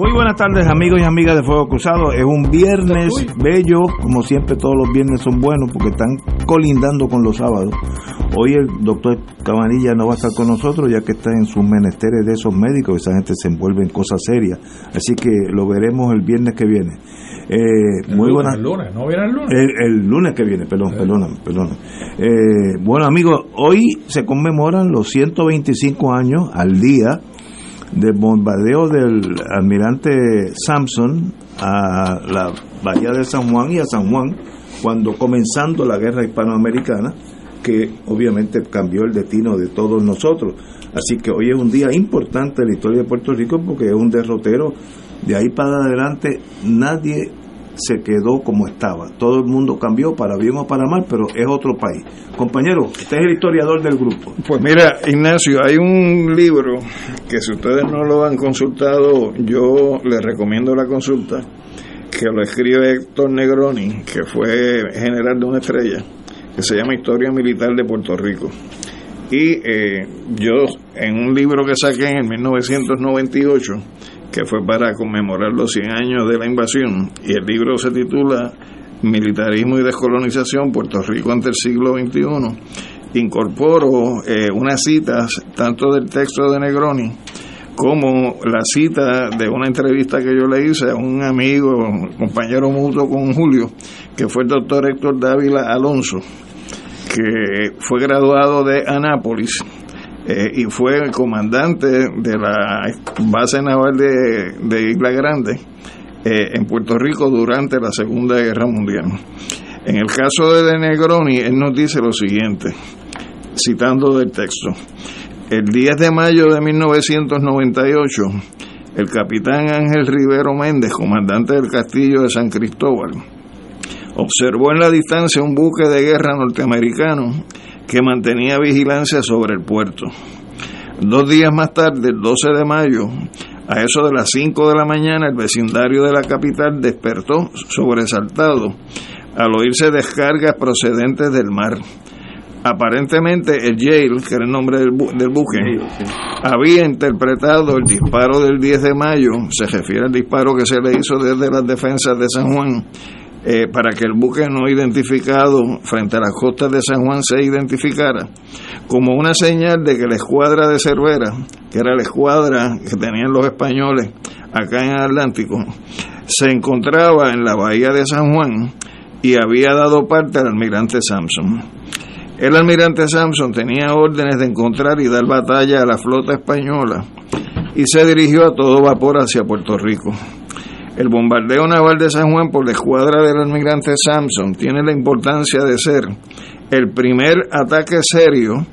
Muy buenas tardes amigos y amigas de Fuego Cruzado. Es un viernes bello, como siempre todos los viernes son buenos porque están colindando con los sábados. Hoy el doctor Cabanilla no va a estar con nosotros ya que está en sus menesteres de esos médicos, esa gente se envuelve en cosas serias. Así que lo veremos el viernes que viene. Eh, muy buenas. El lunes, no viene el lunes. El, el lunes que viene, perdón, perdóname, perdóname. Eh, bueno, amigos, hoy se conmemoran los 125 años al día del bombardeo del almirante Samson a la bahía de San Juan y a San Juan cuando comenzando la guerra hispanoamericana que obviamente cambió el destino de todos nosotros. Así que hoy es un día importante en la historia de Puerto Rico porque es un derrotero. De ahí para adelante nadie se quedó como estaba. Todo el mundo cambió para bien o para mal, pero es otro país. Compañero, usted es el historiador del grupo. Pues mira, Ignacio, hay un libro que si ustedes no lo han consultado, yo les recomiendo la consulta, que lo escribe Héctor Negroni, que fue general de una estrella, que se llama Historia Militar de Puerto Rico. Y eh, yo, en un libro que saqué en 1998, que fue para conmemorar los 100 años de la invasión, y el libro se titula Militarismo y Descolonización, Puerto Rico ante el siglo XXI, incorporo eh, unas citas tanto del texto de Negroni como la cita de una entrevista que yo le hice a un amigo, compañero mutuo con Julio, que fue el doctor Héctor Dávila Alonso, que fue graduado de Anápolis eh, y fue el comandante de la base naval de, de Isla Grande eh, en Puerto Rico durante la Segunda Guerra Mundial. En el caso de Negroni, él nos dice lo siguiente, citando del texto. El 10 de mayo de 1998, el capitán Ángel Rivero Méndez, comandante del castillo de San Cristóbal, observó en la distancia un buque de guerra norteamericano que mantenía vigilancia sobre el puerto. Dos días más tarde, el 12 de mayo, a eso de las 5 de la mañana, el vecindario de la capital despertó sobresaltado al oírse descargas procedentes del mar. Aparentemente el Yale, que era el nombre del, bu del buque, había interpretado el disparo del 10 de mayo, se refiere al disparo que se le hizo desde las defensas de San Juan, eh, para que el buque no identificado frente a las costas de San Juan se identificara como una señal de que la escuadra de Cervera, que era la escuadra que tenían los españoles acá en el Atlántico, se encontraba en la bahía de San Juan y había dado parte al almirante Samson. El almirante Samson tenía órdenes de encontrar y dar batalla a la flota española y se dirigió a todo vapor hacia Puerto Rico. El bombardeo naval de San Juan por la escuadra del almirante Samson tiene la importancia de ser el primer ataque serio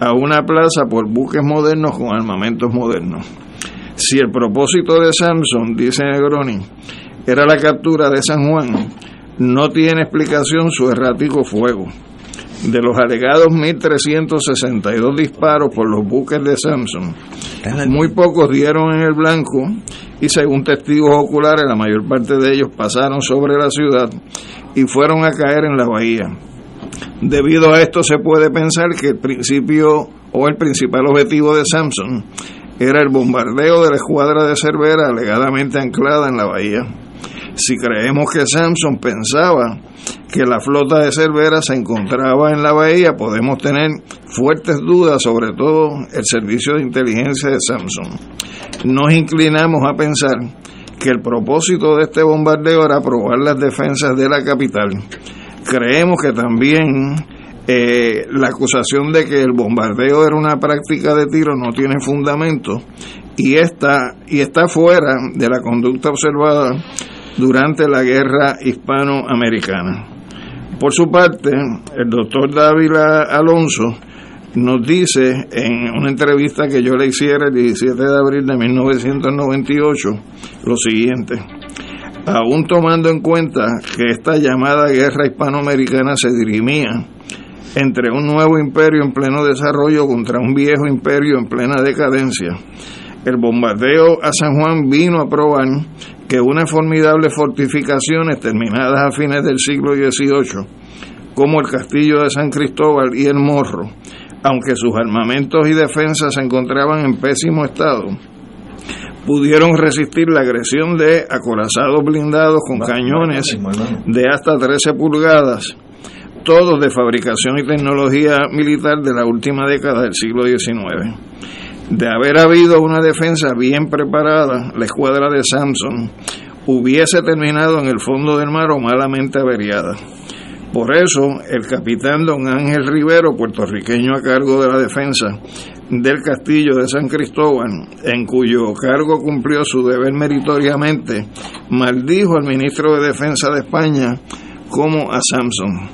a una plaza por buques modernos con armamentos modernos. Si el propósito de Samson, dice Negroni, era la captura de San Juan, no tiene explicación su errático fuego. De los alegados 1.362 disparos por los buques de Samson, muy pocos dieron en el blanco y según testigos oculares la mayor parte de ellos pasaron sobre la ciudad y fueron a caer en la bahía. Debido a esto se puede pensar que el principio o el principal objetivo de Samson era el bombardeo de la escuadra de Cervera alegadamente anclada en la bahía. Si creemos que Samson pensaba que la flota de Cervera se encontraba en la bahía, podemos tener fuertes dudas sobre todo el servicio de inteligencia de Samson. Nos inclinamos a pensar que el propósito de este bombardeo era probar las defensas de la capital. Creemos que también eh, la acusación de que el bombardeo era una práctica de tiro no tiene fundamento y está, y está fuera de la conducta observada durante la guerra hispanoamericana. Por su parte, el doctor Dávila Alonso nos dice en una entrevista que yo le hiciera el 17 de abril de 1998 lo siguiente. Aún tomando en cuenta que esta llamada guerra hispanoamericana se dirimía entre un nuevo imperio en pleno desarrollo contra un viejo imperio en plena decadencia, el bombardeo a San Juan vino a probar que unas formidables fortificaciones terminadas a fines del siglo XVIII, como el castillo de San Cristóbal y el Morro, aunque sus armamentos y defensas se encontraban en pésimo estado, pudieron resistir la agresión de acorazados blindados con cañones de hasta 13 pulgadas, todos de fabricación y tecnología militar de la última década del siglo XIX. De haber habido una defensa bien preparada, la escuadra de Samson hubiese terminado en el fondo del mar o malamente averiada. Por eso, el capitán don Ángel Rivero, puertorriqueño a cargo de la defensa del castillo de San Cristóbal, en cuyo cargo cumplió su deber meritoriamente, maldijo al ministro de Defensa de España como a Samson.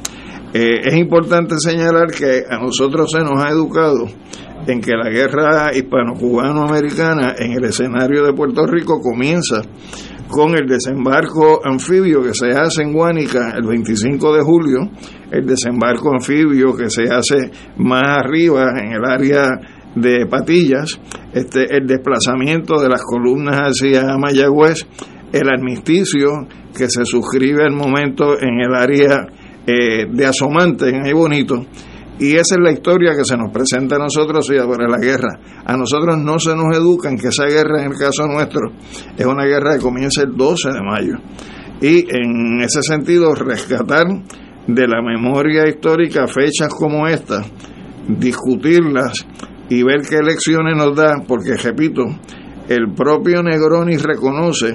Eh, es importante señalar que a nosotros se nos ha educado en que la guerra hispano-cubano-americana en el escenario de Puerto Rico comienza con el desembarco anfibio que se hace en Guánica el 25 de julio, el desembarco anfibio que se hace más arriba en el área de Patillas, este, el desplazamiento de las columnas hacia Mayagüez, el armisticio que se suscribe al momento en el área eh, de Asomante, en Ahí Bonito, y esa es la historia que se nos presenta a nosotros y sobre la guerra. A nosotros no se nos educa en que esa guerra, en el caso nuestro, es una guerra que comienza el 12 de mayo. Y en ese sentido, rescatar de la memoria histórica fechas como esta, discutirlas y ver qué lecciones nos da, porque repito, el propio Negroni reconoce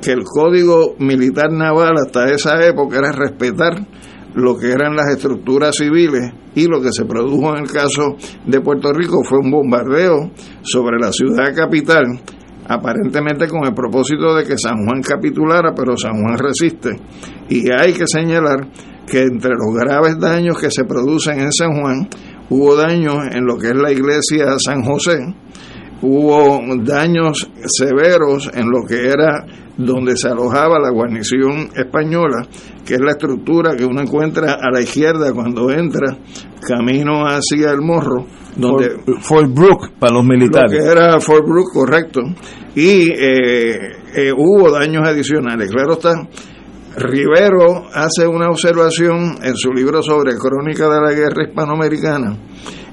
que el código militar naval hasta esa época era respetar lo que eran las estructuras civiles y lo que se produjo en el caso de Puerto Rico fue un bombardeo sobre la ciudad capital, aparentemente con el propósito de que San Juan capitulara, pero San Juan resiste. Y hay que señalar que entre los graves daños que se producen en San Juan, hubo daños en lo que es la iglesia San José, hubo daños severos en lo que era donde se alojaba la guarnición española, que es la estructura que uno encuentra a la izquierda cuando entra camino hacia el morro. Donde, Fort, Brooke para los militares. que era Fort Brooke, correcto. Y eh, eh, hubo daños adicionales. Claro está, Rivero hace una observación en su libro sobre crónica de la guerra hispanoamericana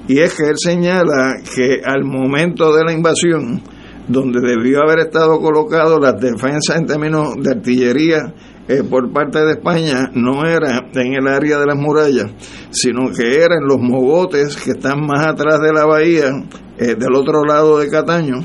y es que él señala que al momento de la invasión, donde debió haber estado colocado las defensas en términos de artillería eh, por parte de España, no era en el área de las murallas, sino que era en los mogotes que están más atrás de la bahía, eh, del otro lado de Cataño.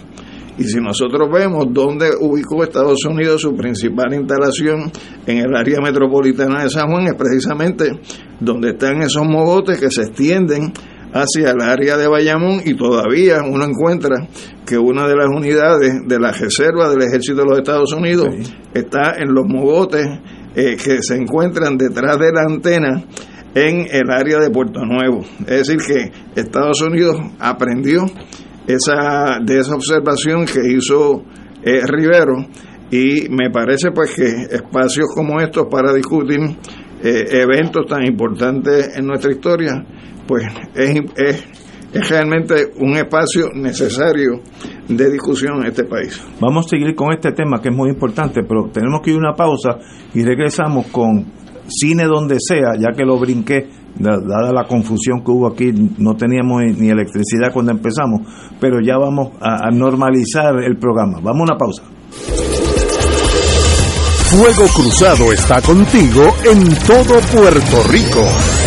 Y si nosotros vemos dónde ubicó Estados Unidos su principal instalación en el área metropolitana de San Juan, es precisamente donde están esos mogotes que se extienden hacia el área de Bayamón y todavía uno encuentra que una de las unidades de la reserva del ejército de los Estados Unidos está en los mogotes eh, que se encuentran detrás de la antena en el área de Puerto Nuevo. Es decir, que Estados Unidos aprendió esa, de esa observación que hizo eh, Rivero y me parece pues que espacios como estos para discutir eh, eventos tan importantes en nuestra historia pues es, es, realmente un espacio necesario de discusión en este país. Vamos a seguir con este tema que es muy importante, pero tenemos que ir a una pausa y regresamos con cine donde sea, ya que lo brinqué, dada la confusión que hubo aquí, no teníamos ni electricidad cuando empezamos, pero ya vamos a, a normalizar el programa. Vamos a una pausa. Fuego Cruzado está contigo en todo Puerto Rico.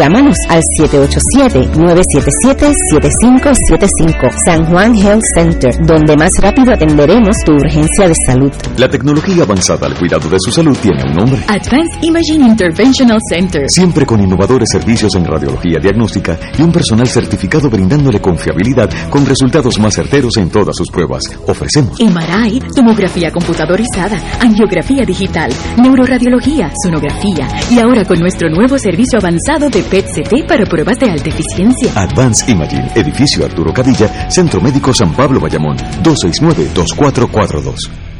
Llámanos al 787-977-7575 San Juan Health Center, donde más rápido atenderemos tu urgencia de salud. La tecnología avanzada al cuidado de su salud tiene un nombre. Advanced Imaging Interventional Center. Siempre con innovadores servicios en radiología diagnóstica y un personal certificado brindándole confiabilidad con resultados más certeros en todas sus pruebas. Ofrecemos MRI, tomografía computadorizada, angiografía digital, neuroradiología, sonografía y ahora con nuestro nuevo servicio avanzado de PET-CT para pruebas de alta eficiencia. Advanced Imaging, edificio Arturo Cadilla, Centro Médico San Pablo Bayamón, 269-2442.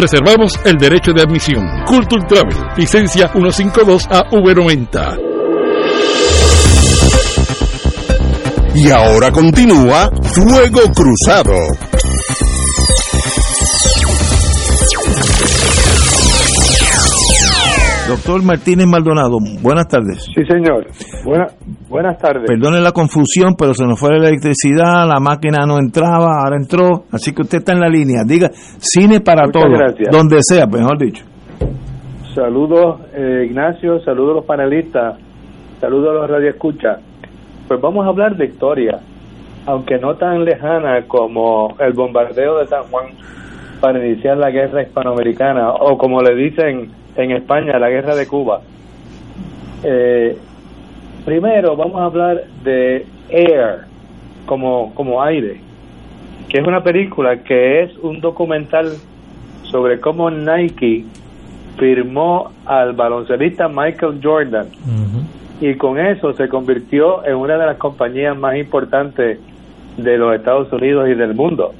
reservamos el derecho de admisión. Culture Travel, licencia 152AV90. Y ahora continúa Fuego Cruzado. Doctor Martínez Maldonado, buenas tardes. Sí, señor. Buena, buenas tardes. Perdone la confusión, pero se nos fue la electricidad, la máquina no entraba, ahora entró, así que usted está en la línea. Diga, cine para Muchas todos, gracias. donde sea, mejor dicho. Saludos, eh, Ignacio, saludos a los panelistas, saludos a los radioescuchas. Pues vamos a hablar de historia, aunque no tan lejana como el bombardeo de San Juan para iniciar la guerra hispanoamericana, o como le dicen en España, la guerra de Cuba. Eh, primero vamos a hablar de Air, como, como aire, que es una película que es un documental sobre cómo Nike firmó al baloncelista Michael Jordan y con eso se convirtió en una de las compañías más importantes de los Estados Unidos y del mundo.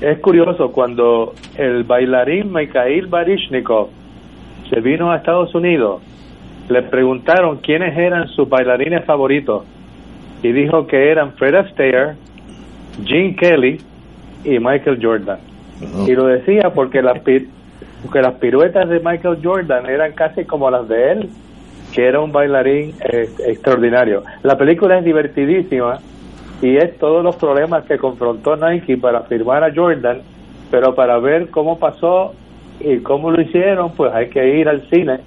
Es curioso cuando el bailarín Mikhail Baryshnikov se vino a Estados Unidos, le preguntaron quiénes eran sus bailarines favoritos y dijo que eran Fred Astaire, Gene Kelly y Michael Jordan. Y lo decía porque las porque las piruetas de Michael Jordan eran casi como las de él, que era un bailarín eh, extraordinario. La película es divertidísima y es todos los problemas que confrontó Nike para firmar a Jordan, pero para ver cómo pasó y cómo lo hicieron, pues hay que ir al cine.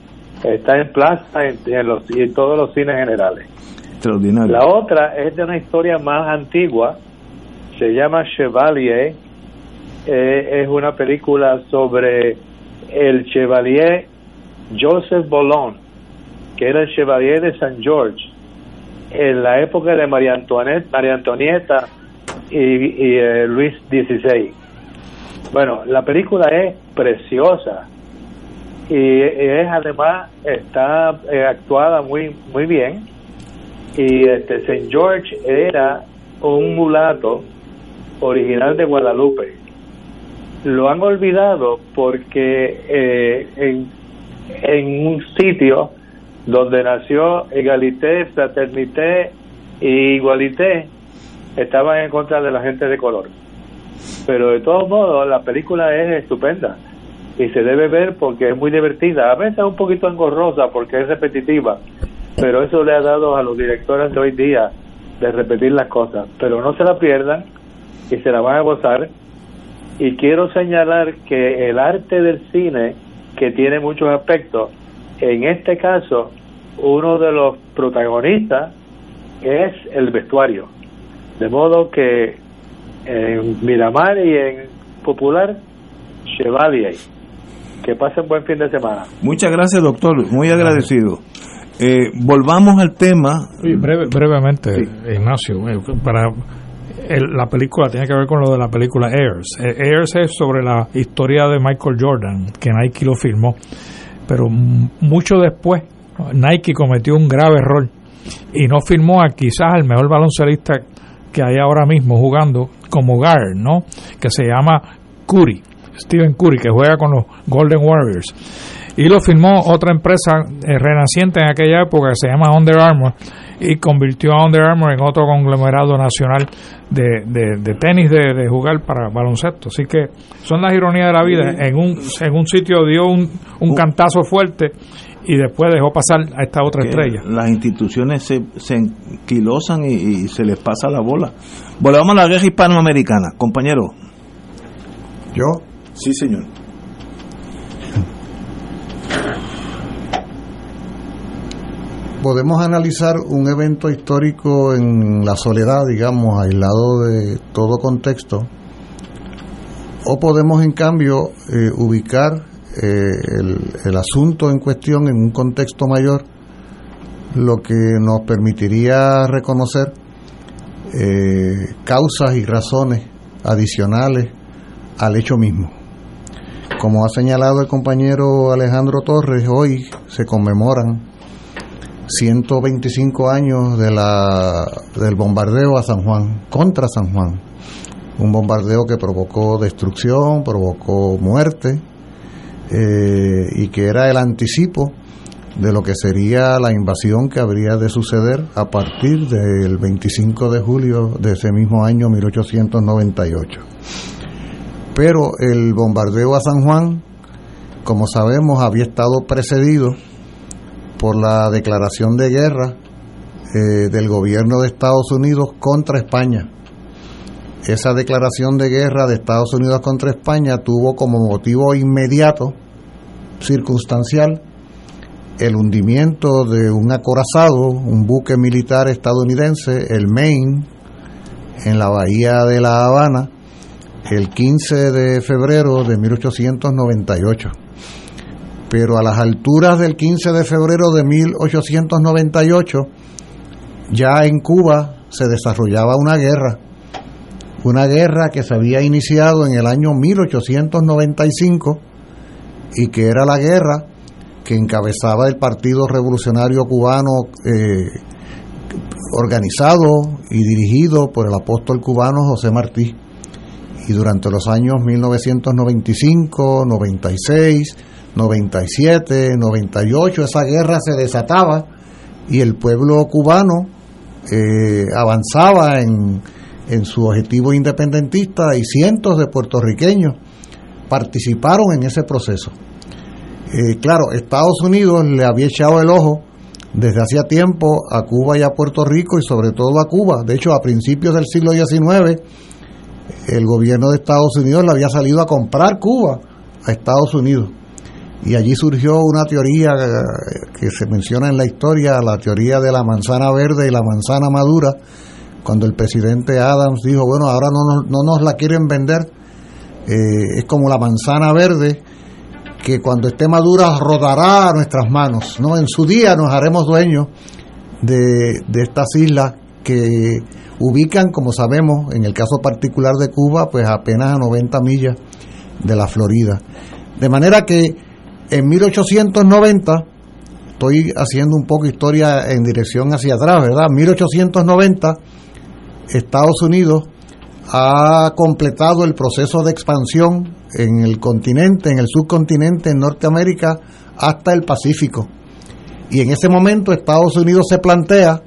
Está en plaza en, en los, y en todos los cines generales. Extraordinario. La otra es de una historia más antigua, se llama Chevalier, eh, es una película sobre el Chevalier Joseph Bolón, que era el Chevalier de San George, en la época de María Antonieta, María Antonieta y, y, eh, Luis XVI. Bueno, la película es preciosa y, es además está eh, actuada muy muy bien y este St. George era un mulato original de Guadalupe. Lo han olvidado porque eh, en, en un sitio donde nació Egalité, Fraternité y Igualité estaban en contra de la gente de color. Pero de todos modos, la película es estupenda. y se debe ver porque es muy divertida, a veces un poquito engorrosa porque es repetitiva, pero eso le ha dado a los directores de hoy día de repetir las cosas, pero no se la pierdan y se la van a gozar. Y quiero señalar que el arte del cine, que tiene muchos aspectos, en este caso, uno de los protagonistas es el vestuario. De modo que en Miramar y en Popular, Chevalier. Que pasen buen fin de semana. Muchas gracias, doctor. Muy agradecido. Eh, volvamos al tema. brevemente, Ignacio, eh, para la película tiene que ver con lo de la película Airs. Eh, Airs es sobre la historia de Michael Jordan, que Nike lo filmó, pero mucho después Nike cometió un grave error y no filmó a quizás el mejor baloncelista que hay ahora mismo jugando como guard, ¿no? Que se llama Curry, Stephen Curry, que juega con los Golden Warriors y lo firmó otra empresa eh, renaciente en aquella época que se llama Under Armour y convirtió a Under Armour en otro conglomerado nacional de, de, tenis de, jugar para baloncesto. Así que son las ironías de la vida. En un, en un sitio dio un, un cantazo fuerte y después dejó pasar a esta otra estrella. Las instituciones se, se enquilosan y, y, se les pasa la bola. Volvamos a la guerra hispanoamericana, compañero. ¿Yo? Sí, señor. podemos analizar un evento histórico en la soledad, digamos, aislado de todo contexto, o podemos en cambio eh, ubicar eh, el, asunto en cuestión en un contexto mayor, lo que nos permitiría reconocer eh, causas y razones adicionales al hecho mismo. Como ha señalado el compañero Alejandro Torres, hoy se conmemoran 125 años de la, del bombardeo a San Juan, contra San Juan. Un bombardeo que provocó destrucción, provocó muerte eh, y que era el anticipo de lo que sería la invasión que habría de suceder a partir del 25 de julio de ese mismo año 1898. Pero el bombardeo a San Juan, como sabemos, había estado precedido por la declaración de guerra eh, del gobierno de Estados Unidos contra España. Esa declaración de guerra de Estados Unidos contra España tuvo como motivo inmediato, circunstancial, el hundimiento de un acorazado, un buque militar estadounidense, el Maine, en la bahía de La Habana, el 15 de febrero de 1898 pero a las alturas del 15 de febrero de 1898 ya en Cuba se desarrollaba una guerra, una guerra que se había iniciado en el año 1895 y que era la guerra que encabezaba el Partido Revolucionario Cubano eh, organizado y dirigido por el apóstol cubano José Martí. Y durante los años 1995, 96, 97, 98, esa guerra se desataba y el pueblo cubano eh, avanzaba en, en su objetivo independentista y cientos de puertorriqueños participaron en ese proceso. Eh, claro, Estados Unidos le había echado el ojo desde hacía tiempo a Cuba y a Puerto Rico y sobre todo a Cuba. De hecho, a principios del siglo XIX, el gobierno de Estados Unidos le había salido a comprar Cuba a Estados Unidos. Y allí surgió una teoría que se menciona en la historia, la teoría de la manzana verde y la manzana madura, cuando el presidente Adams dijo, bueno, ahora no, no, nos la quieren vender, eh, es como la manzana verde, que cuando esté madura rodará a nuestras manos, ¿no? En su día nos haremos dueños de, de estas islas que ubican, como sabemos, en el caso particular de Cuba, pues apenas a 90 millas de la Florida. De manera que en 1890, estoy haciendo un poco historia en dirección hacia atrás, ¿verdad? 1890, Estados Unidos ha completado el proceso de expansión en el continente, en el subcontinente, en Norteamérica, hasta el Pacífico. Y en ese momento Estados Unidos se plantea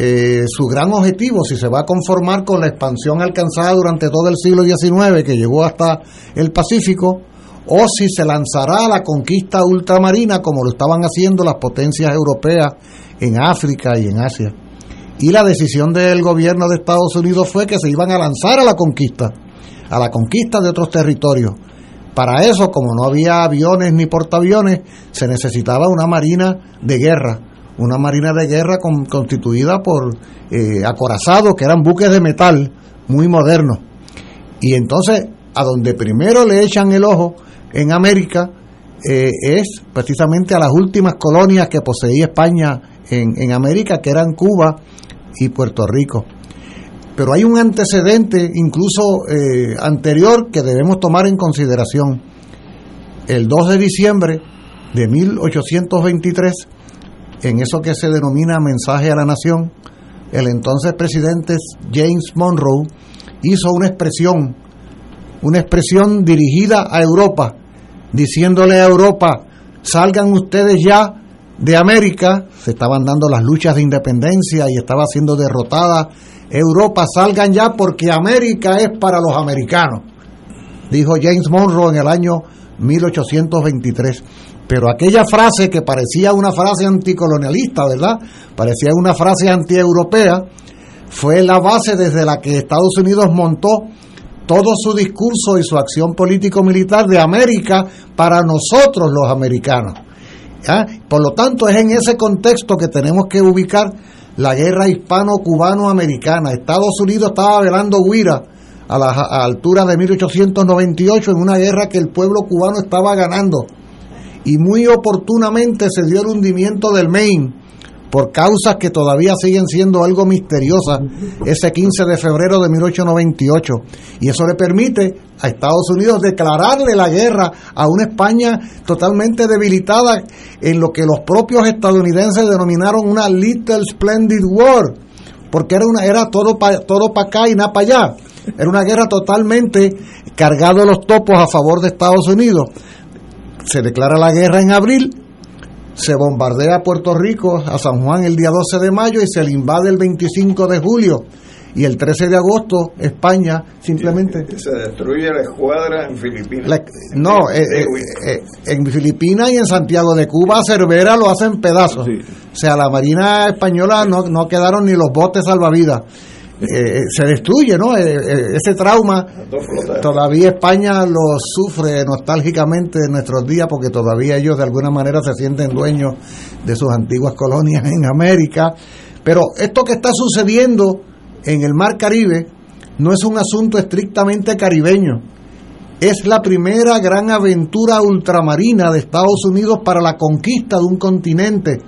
eh, su gran objetivo, si se va a conformar con la expansión alcanzada durante todo el siglo XIX, que llegó hasta el Pacífico, o si se lanzará a la conquista ultramarina como lo estaban haciendo las potencias europeas en África y en Asia. Y la decisión del gobierno de Estados Unidos fue que se iban a lanzar a la conquista, a la conquista de otros territorios. Para eso, como no había aviones ni portaaviones, se necesitaba una marina de guerra, una marina de guerra constituida por eh, acorazados que eran buques de metal muy modernos. Y entonces, a donde primero le echan el ojo en América eh, es precisamente a las últimas colonias que poseía España en, en América, que eran Cuba y Puerto Rico. Pero hay un antecedente incluso eh, anterior que debemos tomar en consideración. El 2 de diciembre de 1823, en eso que se denomina mensaje a la nación, el entonces presidente James Monroe hizo una expresión, una expresión dirigida a Europa, diciéndole a Europa, salgan ustedes ya de América, se estaban dando las luchas de independencia y estaba siendo derrotada Europa, salgan ya porque América es para los americanos, dijo James Monroe en el año 1823. Pero aquella frase que parecía una frase anticolonialista, ¿verdad? Parecía una frase antieuropea, fue la base desde la que Estados Unidos montó todo su discurso y su acción político-militar de América para nosotros los americanos. Por lo tanto, es en ese contexto que tenemos que ubicar la guerra hispano-cubano-americana. Estados Unidos estaba velando Huira a la altura de 1898 en una guerra que el pueblo cubano estaba ganando. Y muy oportunamente se dio el hundimiento del Maine por causas que todavía siguen siendo algo misteriosas ese 15 de febrero de 1898. Y eso le permite a Estados Unidos declararle la guerra a una España totalmente debilitada en lo que los propios estadounidenses denominaron una Little Splendid War, porque era, una, era todo para todo acá y nada para allá. Era una guerra totalmente cargado los topos a favor de Estados Unidos. Se declara la guerra en abril se bombardea Puerto Rico, a San Juan el día 12 de mayo y se le invade el 25 de julio. Y el 13 de agosto, España simplemente... Se destruye la escuadra en Filipinas. no, eh, eh, eh, en Filipinas y en Santiago de Cuba, Cervera lo hacen pedazos. O sea, la Marina Española no, no quedaron ni los botes salvavidas. Eh, se destruye, ¿no? Eh, eh, ese trauma todavía España lo sufre nostálgicamente en nuestros días porque todavía ellos de alguna manera se sienten dueños de sus antiguas colonias en América. Pero esto que está sucediendo en el Mar Caribe no es un asunto estrictamente caribeño. Es la primera gran aventura ultramarina de Estados Unidos para la conquista de un continente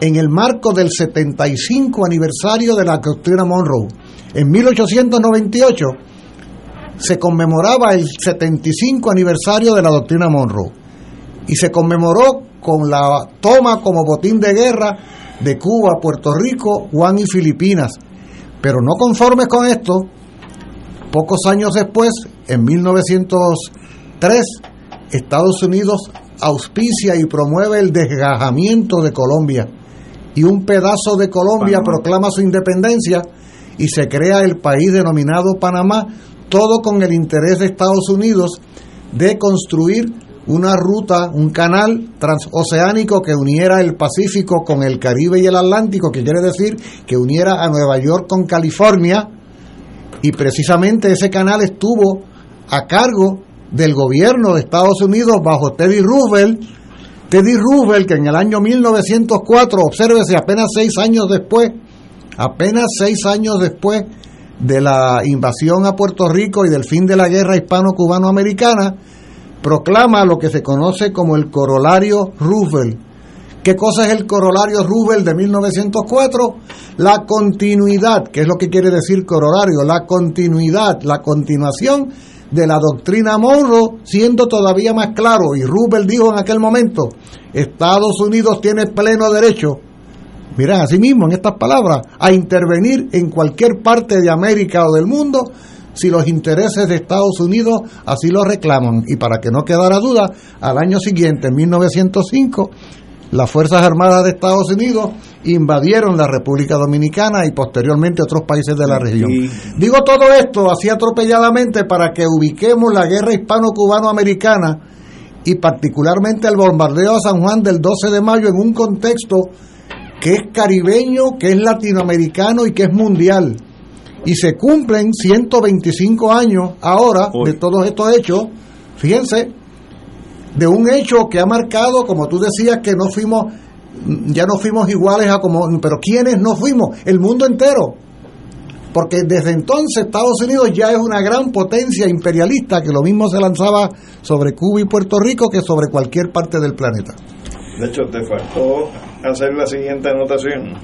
en el marco del 75 aniversario de la doctrina Monroe. En 1898 se conmemoraba el 75 aniversario de la doctrina Monroe y se conmemoró con la toma como botín de guerra de Cuba, Puerto Rico, Juan y Filipinas. Pero no conformes con esto, pocos años después, en 1903, Estados Unidos auspicia y promueve el desgajamiento de Colombia y un pedazo de Colombia proclama su independencia y se crea el país denominado Panamá, todo con el interés de Estados Unidos de construir una ruta, un canal transoceánico que uniera el Pacífico con el Caribe y el Atlántico, que quiere decir que uniera a Nueva York con California, y precisamente ese canal estuvo a cargo del gobierno de Estados Unidos bajo Teddy Roosevelt, Teddy Roosevelt, que en el año 1904, obsérvese, apenas seis años después, apenas seis años después de la invasión a Puerto Rico y del fin de la guerra hispano-cubano-americana, proclama lo que se conoce como el corolario Roosevelt. ¿Qué cosa es el corolario Roosevelt de 1904? La continuidad, ¿qué es lo que quiere decir corolario? La continuidad, la continuación de la doctrina Monroe, siendo todavía más claro, y Rubel dijo en aquel momento, Estados Unidos tiene pleno derecho, mira, así mismo en estas palabras, a intervenir en cualquier parte de América o del mundo si los intereses de Estados Unidos así lo reclaman. Y para que no quedara duda, al año siguiente, en 1905, las Fuerzas Armadas de Estados Unidos invadieron la República Dominicana y posteriormente otros países de la región. Digo todo esto así atropelladamente para que ubiquemos la guerra hispano-cubano-americana y particularmente el bombardeo a San Juan del 12 de mayo en un contexto que es caribeño, que es latinoamericano y que es mundial. Y se cumplen 125 años ahora de todos estos hechos. Fíjense, de un hecho que ha marcado, como tú decías, que no fuimos, ya no fuimos iguales a como, pero ¿quiénes no fuimos? El mundo entero. Porque desde entonces Estados Unidos ya es una gran potencia imperialista que lo mismo se lanzaba sobre Cuba y Puerto Rico que sobre cualquier parte del planeta. De hecho, te faltó hacer la siguiente anotación,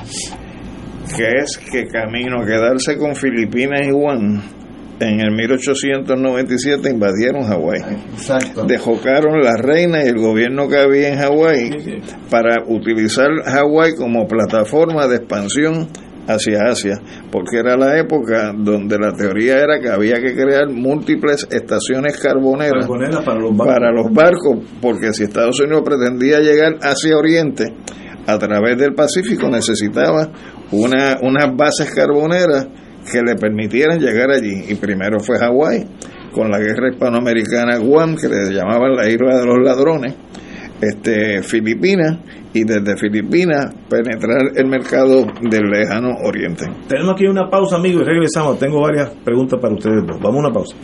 que es que camino quedarse con Filipinas y Guam, en el 1897 invadieron Hawái. Dejocaron la reina y el gobierno que había en Hawái para utilizar Hawái como plataforma de expansión hacia Asia, porque era la época donde la teoría era que había que crear múltiples estaciones carboneras para los barcos, porque si Estados Unidos pretendía llegar hacia Oriente a través del Pacífico necesitaba una, unas bases carboneras que le permitieran llegar allí. Y primero fue Hawái, con la guerra hispanoamericana Guam, que le llamaban la isla de los ladrones, este, Filipinas, y desde Filipinas penetrar el mercado del lejano oriente. Tenemos aquí una pausa, amigos, y regresamos. Tengo varias preguntas para ustedes dos. Vamos a una pausa.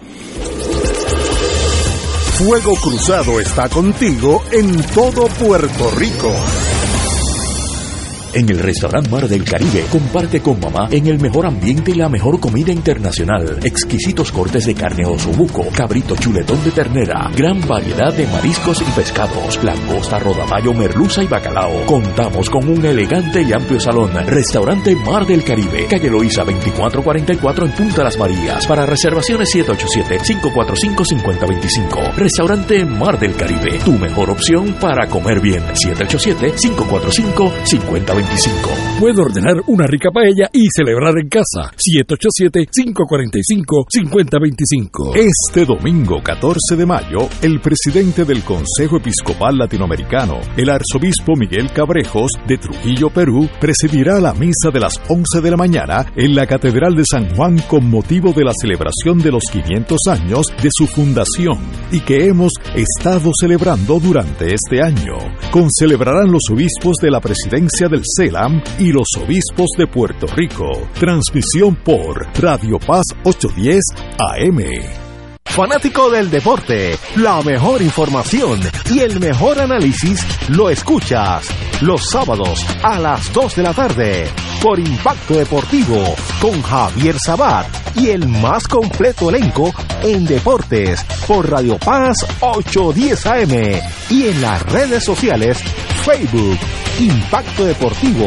Fuego Cruzado está contigo en todo Puerto Rico. En el restaurante Mar del Caribe, comparte con mamá en el mejor ambiente y la mejor comida internacional. Exquisitos cortes de carne osobuco, cabrito chuletón de ternera, gran variedad de mariscos y pescados, langosta, rodamayo, merluza y bacalao. Contamos con un elegante y amplio salón. Restaurante Mar del Caribe, calle Loíza 2444 en Punta Las Marías. Para reservaciones 787-545-5025. Restaurante Mar del Caribe, tu mejor opción para comer bien. 787-545-5025. Puede ordenar una rica paella y celebrar en casa. 787-545-5025. Este domingo 14 de mayo, el presidente del Consejo Episcopal Latinoamericano, el arzobispo Miguel Cabrejos de Trujillo, Perú, presidirá la misa de las 11 de la mañana en la Catedral de San Juan con motivo de la celebración de los 500 años de su fundación y que hemos estado celebrando durante este año. Concelebrarán los obispos de la presidencia del CELAM y los obispos de Puerto Rico. Transmisión por Radio Paz 810 AM. Fanático del deporte, la mejor información y el mejor análisis lo escuchas los sábados a las 2 de la tarde por Impacto Deportivo con Javier Sabat y el más completo elenco en deportes por Radio Paz 810 AM y en las redes sociales Facebook, Impacto Deportivo,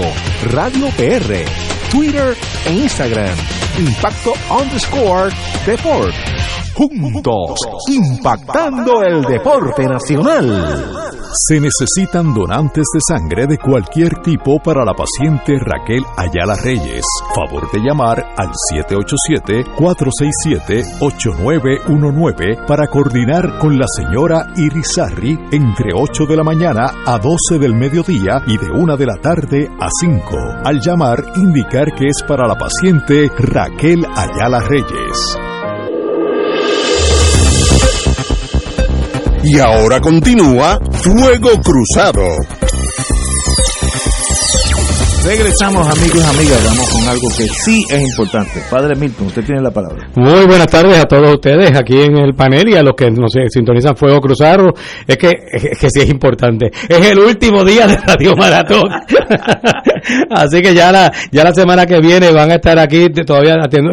Radio PR, Twitter e Instagram, Impacto underscore Deport. Juntos, impactando el deporte nacional. Se necesitan donantes de sangre de cualquier tipo para la paciente Raquel Ayala Reyes. Favor de llamar al 787-467-8919 para coordinar con la señora Irizarri entre 8 de la mañana a 12 del mediodía y de 1 de la tarde a 5. Al llamar, indicar que es para la paciente Raquel Ayala Reyes. Y ahora continúa Fuego Cruzado. Regresamos amigos y amigas, vamos con algo que sí es importante. Padre Milton, usted tiene la palabra. Muy buenas tardes a todos ustedes aquí en el panel y a los que nos sintonizan Fuego Cruzado. Es que, es que sí es importante. Es el último día de Radio Maratón. Así que ya la, ya la semana que viene van a estar aquí todavía atiendo,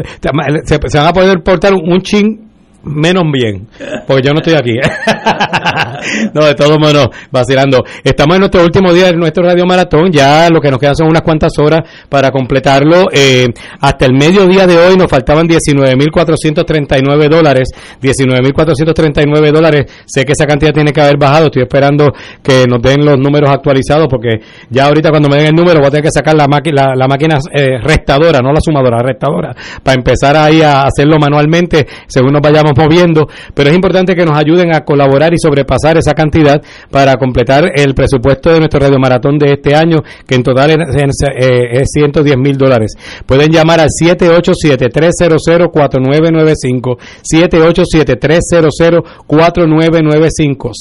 se, se van a poder portar un chin menos bien, porque yo no estoy aquí. no, de todos modos, vacilando. Estamos en nuestro último día de nuestro radio maratón, ya lo que nos quedan son unas cuantas horas para completarlo. Eh, hasta el mediodía de hoy nos faltaban 19.439 dólares. 19.439 dólares. Sé que esa cantidad tiene que haber bajado. Estoy esperando que nos den los números actualizados, porque ya ahorita cuando me den el número voy a tener que sacar la, la, la máquina eh, restadora, no la sumadora, restadora, para empezar ahí a hacerlo manualmente según nos vayamos moviendo, pero es importante que nos ayuden a colaborar y sobrepasar esa cantidad para completar el presupuesto de nuestro Radio Maratón de este año, que en total es, es 110 mil dólares. Pueden llamar al 787-300-4995, 787-300-4995,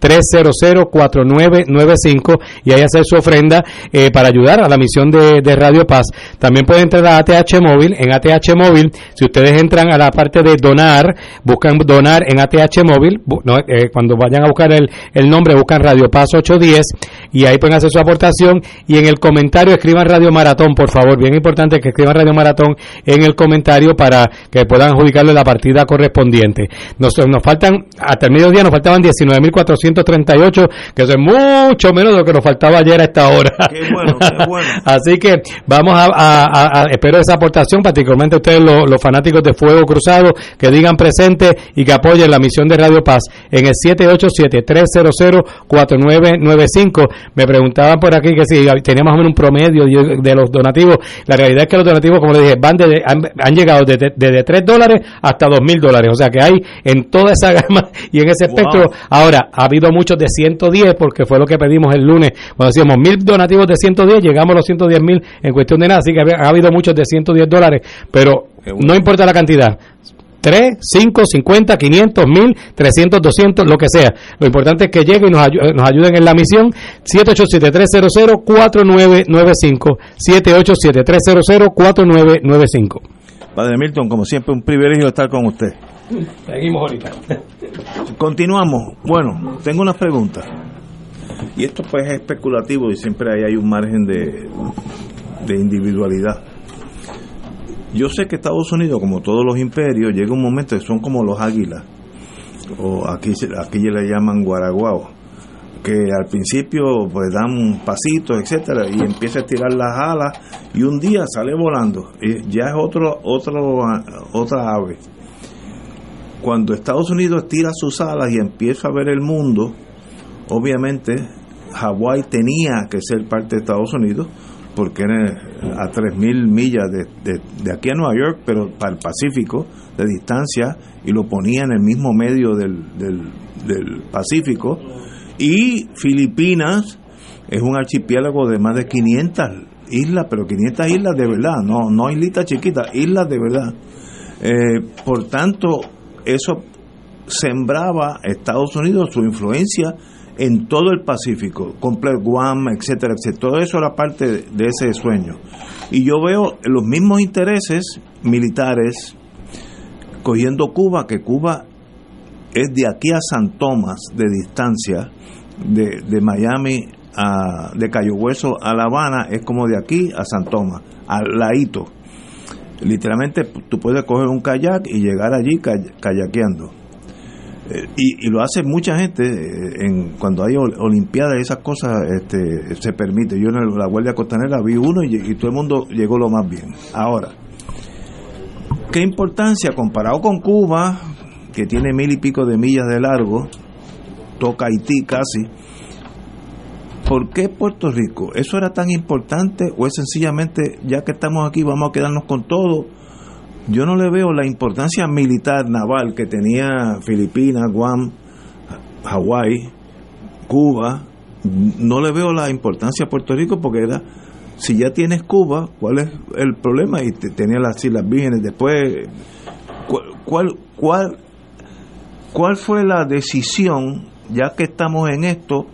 787-300-4995 y ahí hacer su ofrenda eh, para ayudar a la misión de, de, Radio Paz. También pueden entrar a ATH Móvil. En ATH Móvil, si ustedes entran a la parte de donar, buscan donar en ATH Móvil, no, eh, cuando vayan a buscar el, el nombre, buscan Radio Paz 810 y ahí pueden hacer su aportación y en el comentario escriban Radio Maratón, por favor, bien importante que escriban Radio Maratón en el comentario para que puedan adjudicarle la partida correspondiente. Nos, nos faltan, hasta el mediodía nos faltaban 19.438, que eso es mucho menos de lo que nos faltaba ayer a esta hora. Qué bueno, qué bueno. Así que vamos a, a, a, espero esa aportación, particularmente ustedes los, los fanáticos de Fuego Cruzado, que digan presente y que apoyen la misión de Radio Paz en el 787-300-4995. Me preguntaban por aquí que si teníamos más o menos un promedio de los donativos. La realidad es que los donativos, como le dije, van de, han, han, llegado desde, desde 3 dólares hasta 2 mil dólares. O sea que hay en toda esa gama y en ese espectro. Wow. Ahora, ha habido muchos de 110 porque fue lo que pedimos el lunes. Cuando decíamos mil donativos de 110, llegamos a los 110 mil en cuestión de nada. Así que ha habido muchos de 110 dólares. Pero no importa la cantidad. 3, 5, 50, 500, 1000, 300, 200, lo que sea. Lo importante es que lleguen y nos, ayu nos ayuden en la misión. 787-300-4995. 787-300-4995. Padre Milton, como siempre, un privilegio estar con usted. Seguimos ahorita. Continuamos. Bueno, tengo unas preguntas. Y esto pues es especulativo y siempre ahí hay un margen de, de individualidad. Yo sé que Estados Unidos, como todos los imperios, llega un momento que son como los águilas, o aquí, aquí le llaman guaraguao, que al principio pues dan un pasito, etcétera, y empieza a estirar las alas y un día sale volando. Ya es otro, otro, otra ave. Cuando Estados Unidos tira sus alas y empieza a ver el mundo, obviamente Hawái tenía que ser parte de Estados Unidos, porque a 3.000 millas de, de, aquí a Nueva York, pero para el Pacífico, de distancia, y lo ponía en el mismo medio del, del, del Pacífico. Y Filipinas es un archipiélago de más de 500 islas, pero 500 islas de verdad, no, no islitas chiquitas, islas de verdad. Eh, por tanto, eso sembraba Estados Unidos su influencia en todo el Pacífico, completo Guam, etcétera, etcétera. Todo eso era parte de, ese sueño. Y yo veo los mismos intereses militares cogiendo Cuba, que Cuba es de aquí a San Tomás de distancia, de, de Miami a, de Cayo Hueso a La Habana, es como de aquí a San Tomás, al ladito. Literalmente tú puedes coger un kayak y llegar allí kayakeando. Eh, y, y, lo hace mucha gente eh, en cuando hay olimpiadas y esas cosas este, se permite yo en la guardia costanera vi uno y, y, todo el mundo llegó lo más bien ahora qué importancia comparado con Cuba que tiene mil y pico de millas de largo toca Haití casi ¿por qué Puerto Rico? ¿eso era tan importante o es sencillamente ya que estamos aquí vamos a quedarnos con todo yo no le veo la importancia militar naval que tenía Filipinas, Guam, Hawái, Cuba. No le veo la importancia a Puerto Rico porque era, si ya tienes Cuba, ¿cuál es el problema? Y te, tenía las Islas Vírgenes después. ¿Cuál, cuál, ¿Cuál fue la decisión, ya que estamos en esto,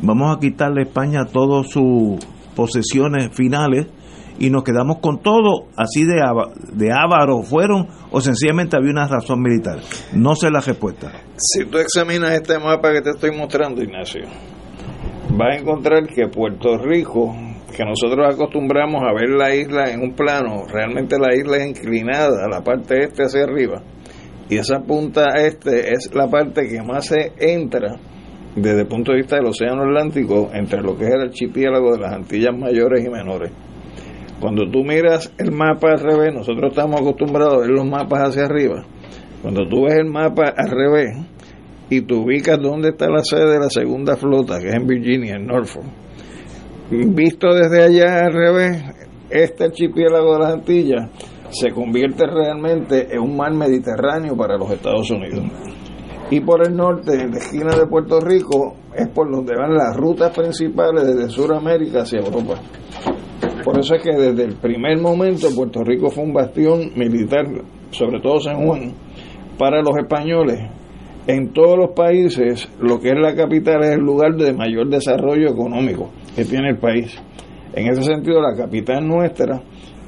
vamos a quitarle a España todas sus posesiones finales? Y nos quedamos con todo así de, de ávaro fueron o sencillamente había una razón militar. No sé la respuesta. Si tú examinas este mapa que te estoy mostrando, Ignacio, vas a encontrar que Puerto Rico, que nosotros acostumbramos a ver la isla en un plano, realmente la isla es inclinada, la parte este hacia arriba, y esa punta este es la parte que más se entra desde el punto de vista del Océano Atlántico entre lo que es el archipiélago de las Antillas Mayores y Menores. Cuando tú miras el mapa al revés, nosotros estamos acostumbrados a ver los mapas hacia arriba. Cuando tú ves el mapa al revés y tú ubicas dónde está la sede de la segunda flota, que es en Virginia, en Norfolk, visto desde allá al revés, este archipiélago de las Antillas, se convierte realmente en un mar Mediterráneo para los Estados Unidos. Y por el norte, en la esquina de Puerto Rico, es por donde van las rutas principales desde Sudamérica hacia Europa. Por eso es que desde el primer momento Puerto Rico fue un bastión militar, sobre todo San Juan, para los españoles. En todos los países, lo que es la capital es el lugar de mayor desarrollo económico que tiene el país. En ese sentido, la capital nuestra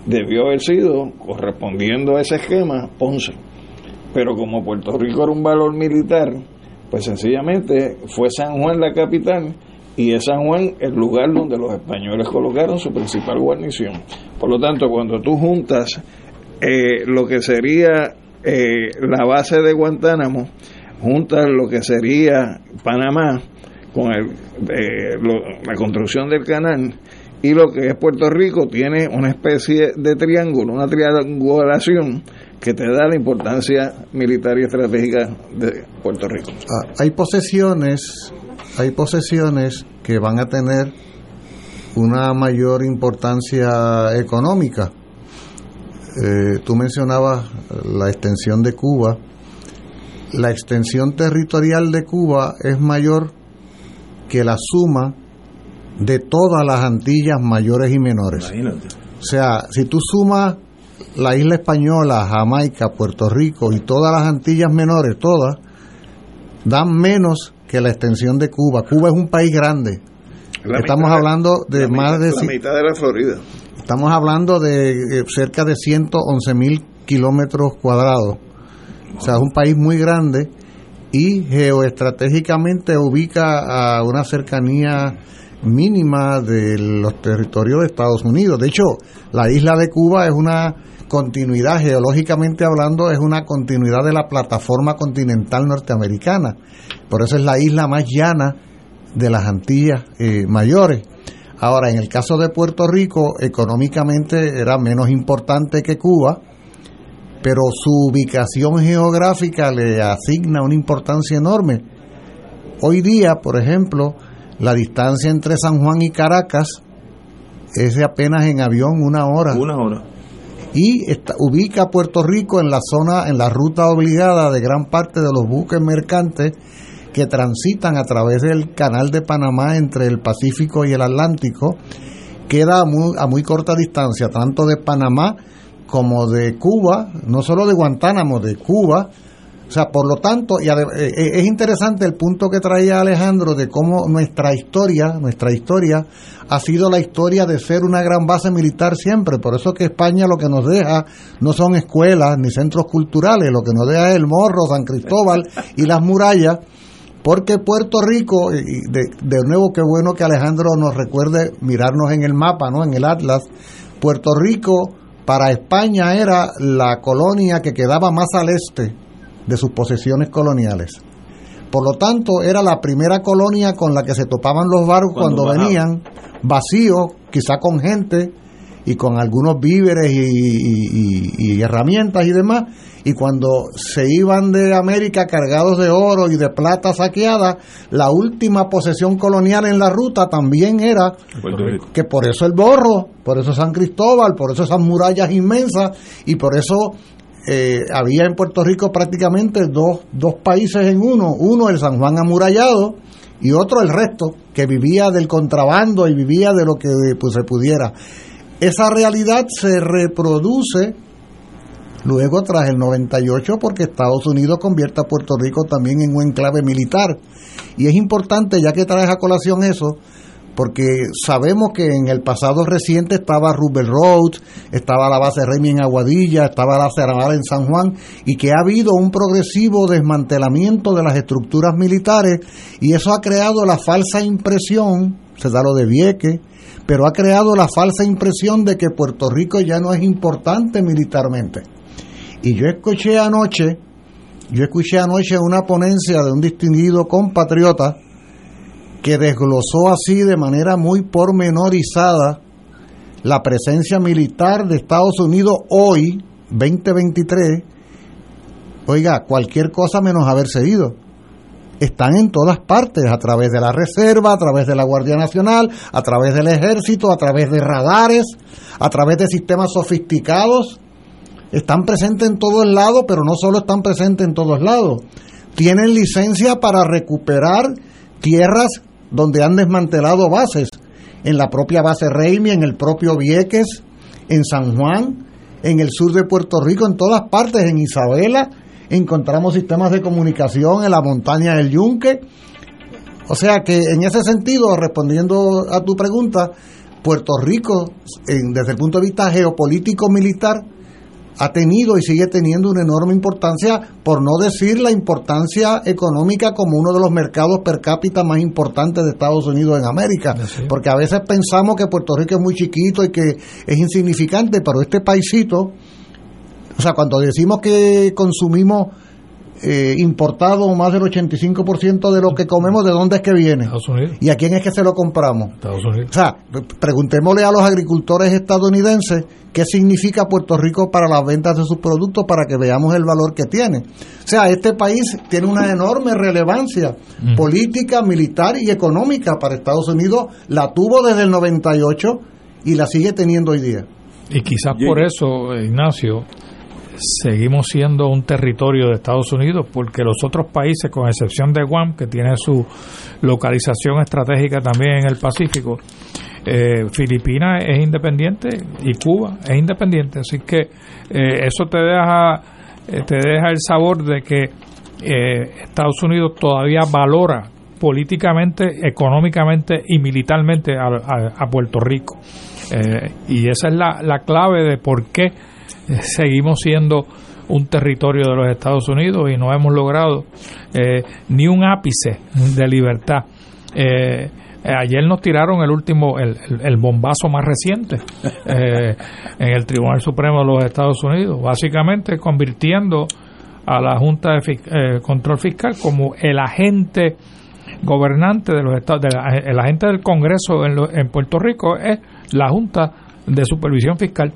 debió haber sido, correspondiendo a ese esquema, Ponce. Pero como Puerto Rico era un valor militar, pues sencillamente fue San Juan la capital y es San Juan el lugar donde los españoles colocaron su principal guarnición. Por lo tanto, cuando tú juntas eh, lo que sería eh, la base de Guantánamo, juntas lo que sería Panamá con el, eh, la construcción del canal y lo que es Puerto Rico tiene una especie de triángulo, una triangulación que te da la importancia militar y estratégica de Puerto Rico. Ah, hay posesiones, hay posesiones que van a tener una mayor importancia económica. Eh, tú mencionabas la extensión de Cuba. La extensión territorial de Cuba es mayor que la suma de todas las Antillas mayores y menores. O sea, si tú sumas la isla española, Jamaica, Puerto Rico y todas las Antillas menores, todas, dan menos que la extensión de Cuba. Cuba es un país grande. estamos hablando de más de... La mitad de la Florida. Estamos hablando de eh, cerca de 111 mil kilómetros cuadrados. O sea, es un país muy grande y geoestratégicamente ubica a una cercanía mínima de los territorios de Estados Unidos. De hecho, la isla de Cuba es una continuidad, geológicamente hablando, es una continuidad de la plataforma continental norteamericana. Por eso es la isla más llana de las Antillas eh, mayores. Ahora, en el caso de Puerto Rico, económicamente era menos importante que Cuba, pero su ubicación geográfica le asigna una importancia enorme. Hoy día, por ejemplo, la distancia entre San Juan y Caracas es de apenas en avión una hora. Una hora. Y está, ubica a Puerto Rico en la zona, en la ruta obligada de gran parte de los buques mercantes que transitan a través del canal de Panamá entre el Pacífico y el Atlántico. Queda a muy, a muy corta distancia, tanto de Panamá como de Cuba, no solo de Guantánamo, de Cuba, sea, por lo tanto, y eh, eh, es interesante el punto que traía Alejandro de cómo nuestra historia, nuestra historia ha sido la historia de ser una gran base militar siempre. Por eso que España lo que nos deja no son escuelas ni centros culturales, lo que nos deja es el Morro, San Cristóbal y las murallas. Porque Puerto Rico, y de, de nuevo qué bueno que Alejandro nos recuerde mirarnos en el mapa, ¿no? En el Atlas. Puerto Rico para España era la colonia que quedaba más al este de sus posesiones coloniales. Por lo tanto, era la primera colonia con la que se topaban los barcos cuando, venían, vacíos, quizá con gente y con algunos víveres y, herramientas y demás. Y cuando se iban de América cargados de oro y de plata saqueada, la última posesión colonial en la ruta también era que por eso el borro, por eso San Cristóbal, por eso esas murallas inmensas y por eso eh, había en Puerto Rico prácticamente dos, dos países en uno, uno el San Juan amurallado y otro el resto, que vivía del contrabando y vivía de lo que pues, se pudiera. Esa realidad se reproduce luego tras el 98 porque Estados Unidos convierte a Puerto Rico también en un enclave militar. Y es importante, ya que traes a colación eso, porque sabemos que en el pasado reciente estaba Rubel Road, estaba la base Remy en Aguadilla, estaba la Cerval en San Juan, y que ha habido un progresivo desmantelamiento de las estructuras militares, y eso ha creado la falsa impresión, se da lo de Vieque, pero ha creado la falsa impresión de que Puerto Rico ya no es importante militarmente. Y yo escuché anoche, yo escuché anoche una ponencia de un distinguido compatriota, que desglosó así de manera muy pormenorizada la presencia militar de Estados Unidos hoy, 2023, oiga, cualquier cosa menos haberse ido. Están en todas partes, a través de la Reserva, a través de la Guardia Nacional, a través del Ejército, a través de radares, a través de sistemas sofisticados están presentes en todos lados, pero no solo están presentes en todos lados. Tienen licencia para recuperar tierras donde han desmantelado bases, en la propia base Reimi, en el propio Vieques, en San Juan, en el sur de Puerto Rico, en todas partes, en Isabela, encontramos sistemas de comunicación en la montaña del Yunque. O sea que en ese sentido, respondiendo a tu pregunta, Puerto Rico, desde el punto de vista geopolítico militar, ha tenido y sigue teniendo una enorme importancia, por no decir la importancia económica como uno de los mercados per cápita más importantes de Estados Unidos en América. Porque a veces pensamos que Puerto Rico es muy chiquito y que es insignificante, pero este paisito, o sea, cuando decimos que consumimos eh, importado más del 85% de lo que comemos, ¿de dónde es que viene? Estados Unidos. ¿Y a quién es que se lo compramos? Estados Unidos. O sea, preguntémosle a los agricultores estadounidenses qué significa Puerto Rico para las ventas de sus productos para que veamos el valor que tiene. O sea, este país tiene una enorme relevancia Mm. política, militar y económica para Estados Unidos. La tuvo desde el 98 y la sigue teniendo hoy día. Y quizás por eso, Ignacio, seguimos siendo un territorio de Estados Unidos, porque los otros países, con excepción de Guam, que tiene su localización estratégica también en el Pacífico, eh, Filipinas es independiente y Cuba es independiente. Así que eh, eso te deja, eh, te deja el sabor de que Estados Unidos todavía valora políticamente, económicamente y militarmente a, a- Puerto Rico. Y esa es la, la clave de por qué seguimos siendo un territorio de los Estados Unidos y no hemos logrado eh, ni un ápice de libertad. Eh, eh, ayer nos tiraron el último, el, el- bombazo más reciente eh, en el Tribunal Supremo de los Estados Unidos, básicamente convirtiendo a la Junta de Fis- eh, Control Fiscal como el agente gobernante de los estados, de la- el agente del Congreso en, lo- en Puerto Rico es la Junta de Supervisión Fiscal,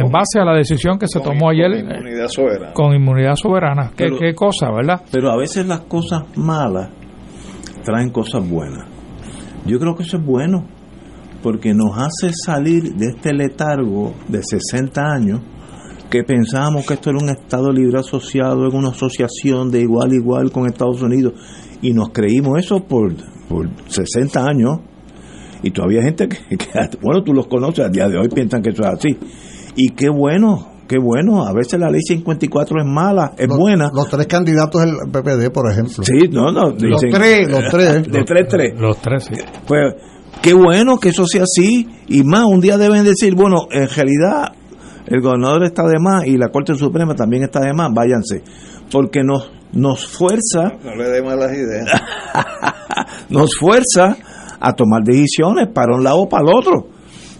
en base a la decisión que se tomó ayer Inmunidad soberana. con inmunidad soberana. ¿Qué, Pero- qué cosa, verdad? Pero a veces las cosas malas traen cosas buenas. Yo creo que eso es bueno, porque nos hace salir de este letargo de 60 años que pensábamos que esto era un Estado libre asociado en una asociación de igual a igual con Estados Unidos y nos creímos eso por, por 60 años y todavía hay gente que, que, bueno, tú los conoces, a día de hoy piensan que eso es así. Y qué bueno, qué bueno, a veces la ley 54 es mala, es Los- buena. Los tres candidatos del PPD, por ejemplo. Sí, no, no. Los tres, los tres. De tres, tres. Los tres, sí. Pues qué bueno que eso sea así. Y más, un día deben decir, bueno, en realidad el gobernador está de más y la Corte Suprema también está de más, váyanse. Porque nos, nos fuerza, No le dé malas ideas. nos fuerza a tomar decisiones para un lado o para el otro.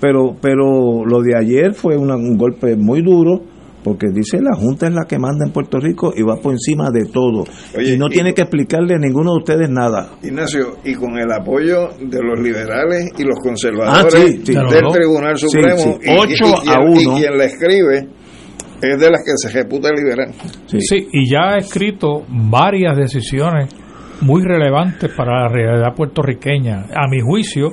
Pero, pero lo de ayer fue una- un golpe muy duro porque dice la Junta es la que manda en Puerto Rico y va por encima de todo. Oye, y no y- tiene que explicarle a ninguno de ustedes nada. Ignacio, y con el apoyo de los liberales y los conservadores Ah, sí, sí. del Claro. Tribunal Supremo, sí. y- Ocho y, y- a y uno. quien la escribe es de las que se ejecuta liberal. Sí. y ya ha escrito varias decisiones muy relevantes para la realidad puertorriqueña. A mi juicio,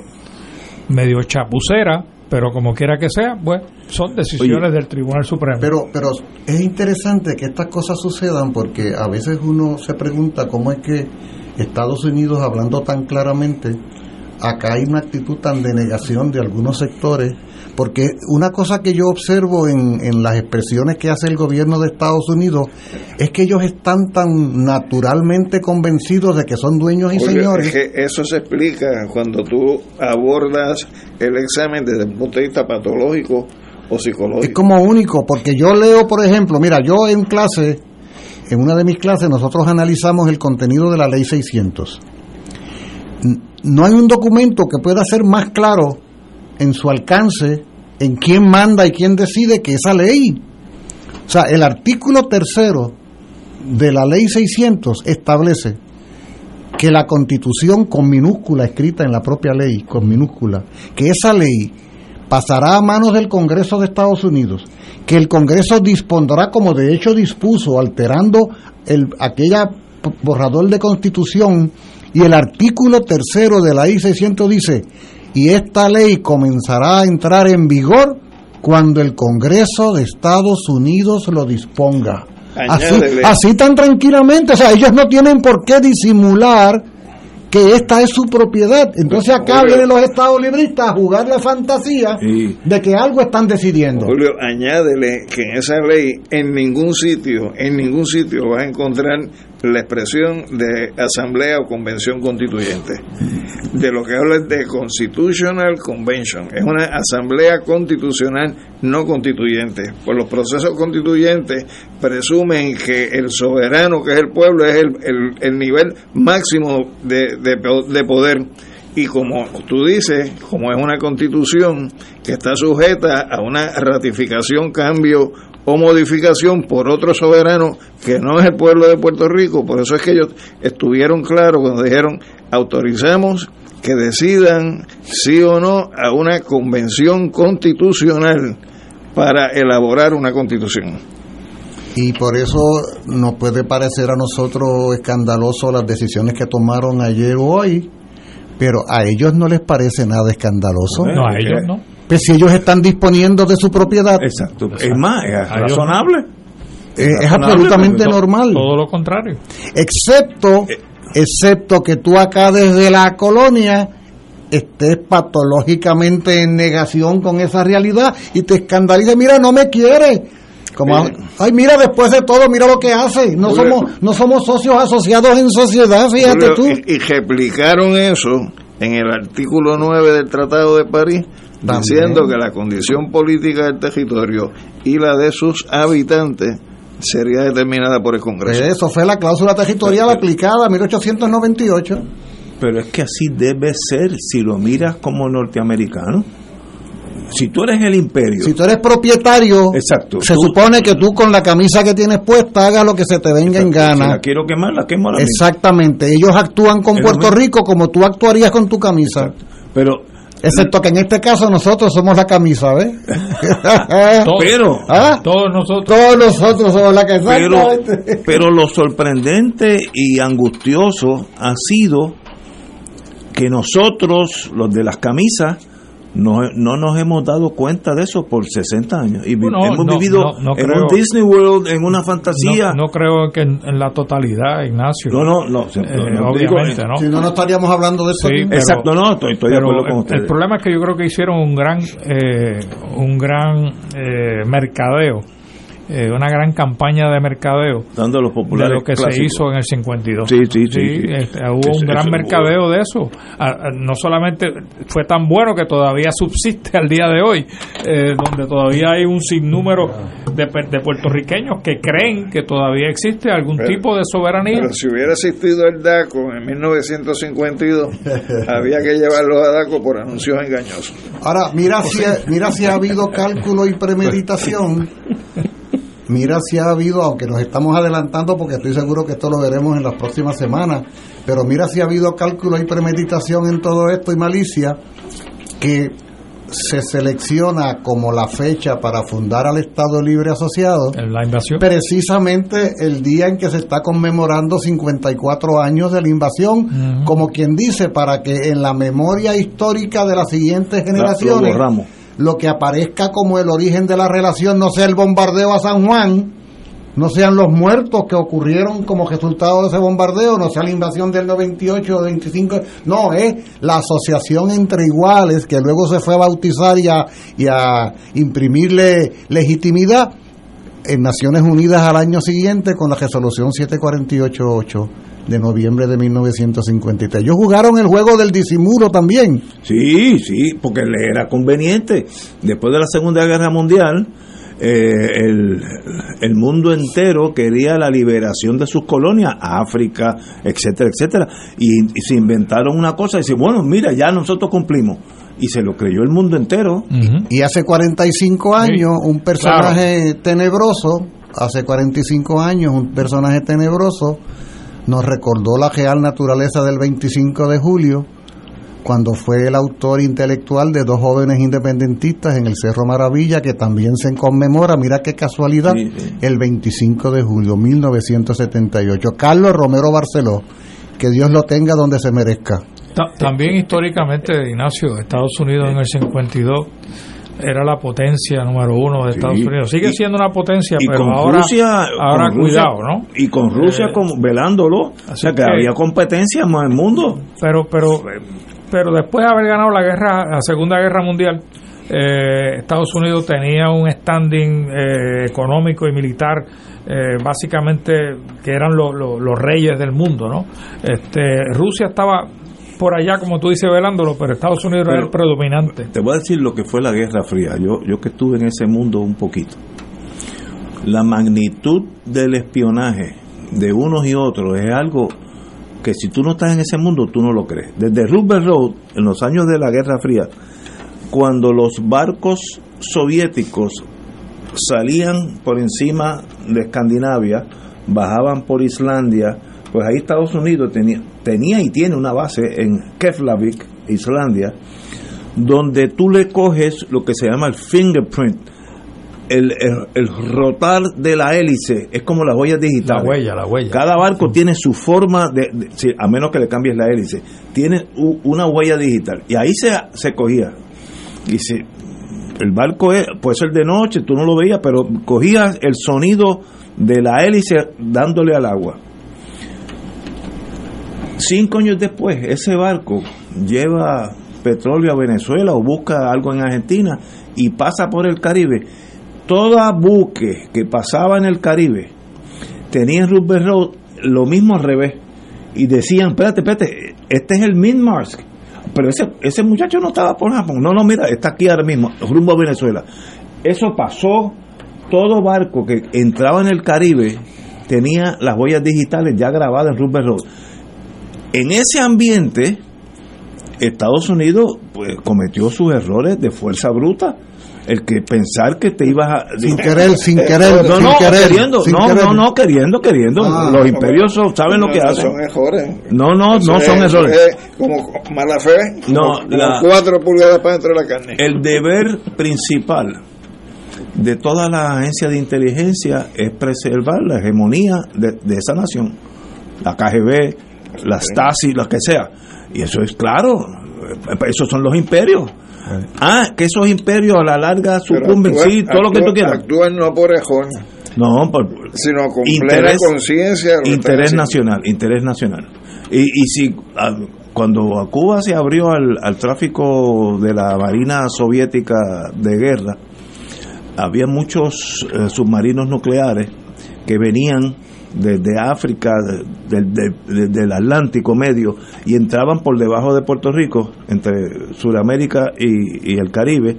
medio chapucera, pero como quiera que sea, pues son decisiones del Tribunal Supremo. Pero, pero es interesante que estas cosas sucedan porque a veces uno se pregunta cómo es que Estados Unidos, hablando tan claramente, acá hay una actitud tan de negación de algunos sectores, porque una cosa que yo observo en, en las expresiones que hace el gobierno de Estados Unidos es que ellos están tan naturalmente convencidos de que son dueños y señores. es que eso se explica cuando tú abordas el examen desde un punto de vista patológico o psicológico. Es como único, porque yo leo, por ejemplo, mira, yo en clase, en una de mis clases, nosotros analizamos el contenido de la ley 600. N- No hay un documento que pueda ser más claro en su alcance, en quién manda y quién decide que esa ley. O sea, el artículo tercero de la ley 600 establece que la constitución con minúscula escrita en la propia ley, con minúscula, que esa ley pasará a manos del Congreso de Estados Unidos, que el Congreso dispondrá como de hecho dispuso, alterando el, aquella borrador de constitución y el artículo tercero de la ley 600 dice, y esta ley comenzará a entrar en vigor cuando el Congreso de Estados Unidos lo disponga. Así, tan tranquilamente, o sea, ellos no tienen por qué disimular que esta es su propiedad. Entonces acá Julio. vienen los estados libristas a jugar la fantasía Sí. de que algo están decidiendo. Julio, añádele que en esa ley en ningún sitio, en ningún sitio vas a encontrar la expresión de asamblea o convención constituyente. De lo que habla es de constitutional convention, es una asamblea constitucional no constituyente. Pues los procesos constituyentes presumen que el soberano, que es el pueblo, es el, el- el nivel máximo de, de de poder. Y como tú dices, como es una constitución que está sujeta a una ratificación, cambio o modificación por otro soberano que no es el pueblo de Puerto Rico, por eso es que ellos estuvieron claros cuando dijeron autorizamos que decidan sí o no a una convención constitucional para elaborar una constitución. Y por eso nos puede parecer a nosotros escandaloso las decisiones que tomaron ayer o hoy, pero a ellos no les parece nada escandaloso. No, a ellos no. Pues si ellos están disponiendo de su propiedad. Exacto. Es más, es A razonable. Es absolutamente normal. Todo lo contrario. Excepto, Eh. excepto que tú acá desde la colonia estés patológicamente en negación con esa realidad y te escandalices, mira, no me quiere. Como, ay, mira, después de todo, mira lo que hace. No Julio. somos, no somos socios asociados en sociedad, fíjate Julio, tú. Y, y replicaron eso en el artículo 9 del Tratado de París, También. diciendo que la condición política del territorio y la de sus habitantes sería determinada por el Congreso. Eso fue la cláusula territorial aplicada en 1898. Pero es que así debe ser si lo miras como norteamericano. Si tú eres el imperio, Si tú eres propietario, Exacto. se Tú- supone que tú con la camisa que tienes puesta hagas lo que se te venga en si gana. la quiero quemar, la quemo mismo. Exactamente, ellos actúan con Puerto mismo. Rico como tú actuarías con tu camisa. Pero, Excepto que en este caso nosotros somos la camisa, ¿ves? Todos, pero, ¿Ah? todos nosotros. Todos nosotros somos la camisa. pero, pero lo sorprendente y angustioso ha sido que nosotros, los de las camisas, no, no nos hemos dado cuenta de eso por 60 años. Y vi- No, hemos no, vivido no, no en creo. un Disney World, en una fantasía. No, no creo que en, en la totalidad, Ignacio. No, no, no, Eh, no, no digo- obviamente, ¿no? Si no, no estaríamos hablando de eso. Sí, pero- Exacto, no, estoy, estoy de acuerdo con el, ustedes. el problema es que yo creo que hicieron un gran eh, un gran eh, mercadeo, eh, una gran campaña de mercadeo Dando a los de populares lo que se hizo en el 52. Sí, sí, sí, sí. este, hubo un gran mercadeo de eso. No solamente fue tan bueno que todavía subsiste al día de hoy, eh, donde todavía hay un sinnúmero de, pe- de puertorriqueños que creen que todavía existe algún Pero- tipo de soberanía. Pero si hubiera existido el DACO en 1952, había que llevarlo a DACO por anuncios engañosos. Ahora, mira si, mira si ha habido cálculo y premeditación. Mira si ha habido, aunque nos estamos adelantando porque estoy seguro que esto lo veremos en las próximas semanas, pero mira si ha habido cálculo y premeditación en todo esto y malicia que se selecciona como la fecha para fundar al Estado Libre Asociado la invasión. precisamente el día en que se está conmemorando 54 años de la invasión, como quien dice, para que en la memoria histórica de las siguientes generaciones borramos. Lo que aparezca como el origen de la relación no sea el bombardeo a San Juan, no sean los muertos que ocurrieron como resultado de ese bombardeo, no sea la invasión del 98 o 25, no, es la asociación entre iguales que luego se fue a bautizar y a, y a imprimirle legitimidad en Naciones Unidas al año siguiente con la resolución 7488 de noviembre de 1953. Ellos jugaron el juego del disimulo también. Sí, sí, porque le era conveniente. Después de la Segunda Guerra Mundial, eh, el, el mundo entero quería la liberación de sus colonias, África, etcétera, etcétera. Y, y se inventaron una cosa y dice, bueno, mira, ya nosotros cumplimos. Y se lo creyó el mundo entero. Ujú. Y hace 45 años, un personaje tenebroso, hace 45 años, un personaje tenebroso, nos recordó la real naturaleza del 25 de julio, cuando fue el autor intelectual de dos jóvenes independentistas en el Cerro Maravilla, que también se conmemora, mira qué casualidad, Sí, sí. el 25 de julio 1978. Carlos Romero Barceló, que Dios lo tenga donde se merezca. Ta- También históricamente, Ignacio, Estados Unidos en el 52 era la potencia número uno de Estados Sí. Unidos. Sigue Y- siendo una potencia, y pero con ahora, Rusia, ahora con Rusia- cuidado, ¿no? Y con Rusia Eh, como velándolo, o sea que, que- había competencia más en el mundo. pero pero pero después de haber ganado la guerra la segunda guerra mundial eh, Estados Unidos tenía un standing eh, económico y militar eh, básicamente que eran lo- lo- los reyes del mundo no este Rusia estaba por allá como tú dices velándolo pero Estados Unidos era el predominante Te voy a decir lo que fue la Guerra Fría. Yo, yo que estuve en ese mundo un poquito. La magnitud del espionaje de unos y otros es algo que si tú no estás en ese mundo, tú no lo crees. Desde Roosevelt Road, en los años de la Guerra Fría, cuando los barcos soviéticos salían por encima de Escandinavia, bajaban por Islandia, pues ahí Estados Unidos tenía, tenía y tiene una base en Keflavik, Islandia, donde tú le coges lo que se llama el fingerprint, el, el- el rotar de la hélice, es como las huellas digitales. la huella la huella Cada barco tiene su forma, de, de- sí, a menos que le cambies la hélice, tiene u- una huella digital. Y ahí se, se cogía. Y si el barco es, puede ser de noche, tú no lo veías, pero cogías el sonido de la hélice dándole al agua. Cinco años después, ese barco lleva petróleo a Venezuela o busca algo en Argentina y pasa por el Caribe. Todo buque que pasaba en el Caribe tenía en Roosevelt Road lo mismo al revés. Y decían, espérate, espérate, este es el Minmask. Pero ese, ese muchacho no estaba por Japón. No, no, mira, está aquí ahora mismo, rumbo a Venezuela. Eso pasó. Todo barco que entraba en el Caribe tenía las huellas digitales ya grabadas en Roosevelt Road. En ese ambiente, Estados Unidos pues, cometió sus errores de fuerza bruta. El que pensar que te ibas a. Sin querer, sin querer, No, sin no, querer, queriendo. sin No, querer. no, no, queriendo, queriendo. Ah. Los imperios son- saben lo que No, hacen. Son errores. No, no, Eso no es- son errores. es como mala fe. No, como- como la- cuatro pulgadas para dentro de la carne. El deber principal de toda la agencia de inteligencia es preservar la hegemonía de, de esa nación. La KGB, la Stasi, lo que sea. Y eso es claro. Esos son los imperios. Ah, que esos imperios a la larga sucumben, actúan- sí, todo lo que tú quieras. Actúan no por ejón, No, por, sino con Interés- plena conciencia. interés nacional, interés nacional. Y, y si ah, cuando a Cuba se abrió al, al tráfico de la Marina Soviética de guerra, había muchos eh, submarinos nucleares que venían desde África, de- de- de- de- del Atlántico medio, y entraban por debajo de Puerto Rico, entre Sudamérica y, y el Caribe,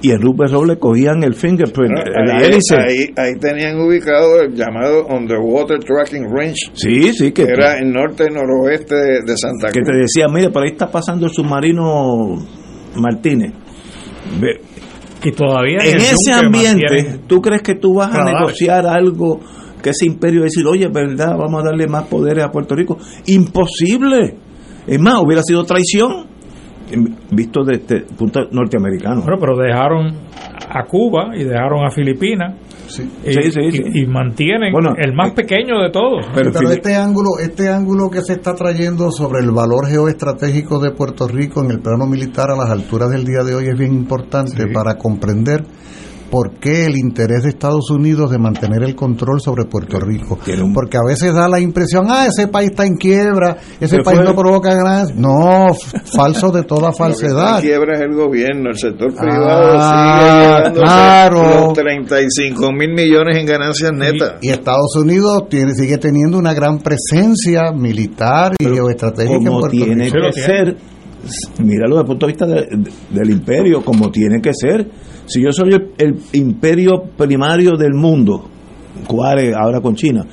y en Rupert Road le cogían el fingerprint, No, la ahí, hélice. ahí- ahí tenían ubicado el llamado Underwater Tracking Range, Sí, sí, que, que era el norte-noroeste de, de Santa que Cruz. te decía, mire, por ahí está pasando el submarino Martínez. Ve, y todavía en el ese ambiente, ¿tú crees que tú vas a negociar algo que ese imperio decir, oye, verdad, vamos a darle más poderes a Puerto Rico? Imposible. Es más, hubiera sido traición, em, visto desde el punto norteamericano. Bueno, pero dejaron a Cuba y dejaron a Filipinas y, Sí, sí, y- sí. y mantienen Bueno, el más pequeño de todos. pero Pero este ángulo, este ángulo que se está trayendo sobre el valor geoestratégico de Puerto Rico en el plano militar a las alturas del día de hoy es bien importante para comprender por qué el interés de Estados Unidos de mantener el control sobre Puerto Rico. Porque a veces da la impresión, ah, ese país está en quiebra, ese ¿Qué país fue? no provoca ganancias. No, falso de toda falsedad. quiebra es el gobierno, el sector privado Ah, sigue claro. los 35 mil millones en ganancias netas. Y Estados Unidos tiene, sigue teniendo una gran presencia militar y geoestratégica en Puerto tiene Rico. Que ser, míralo desde el punto de vista de- de- del imperio, como tiene que ser. Si yo soy el, el imperio primario del mundo, ¿cuál es ahora con China?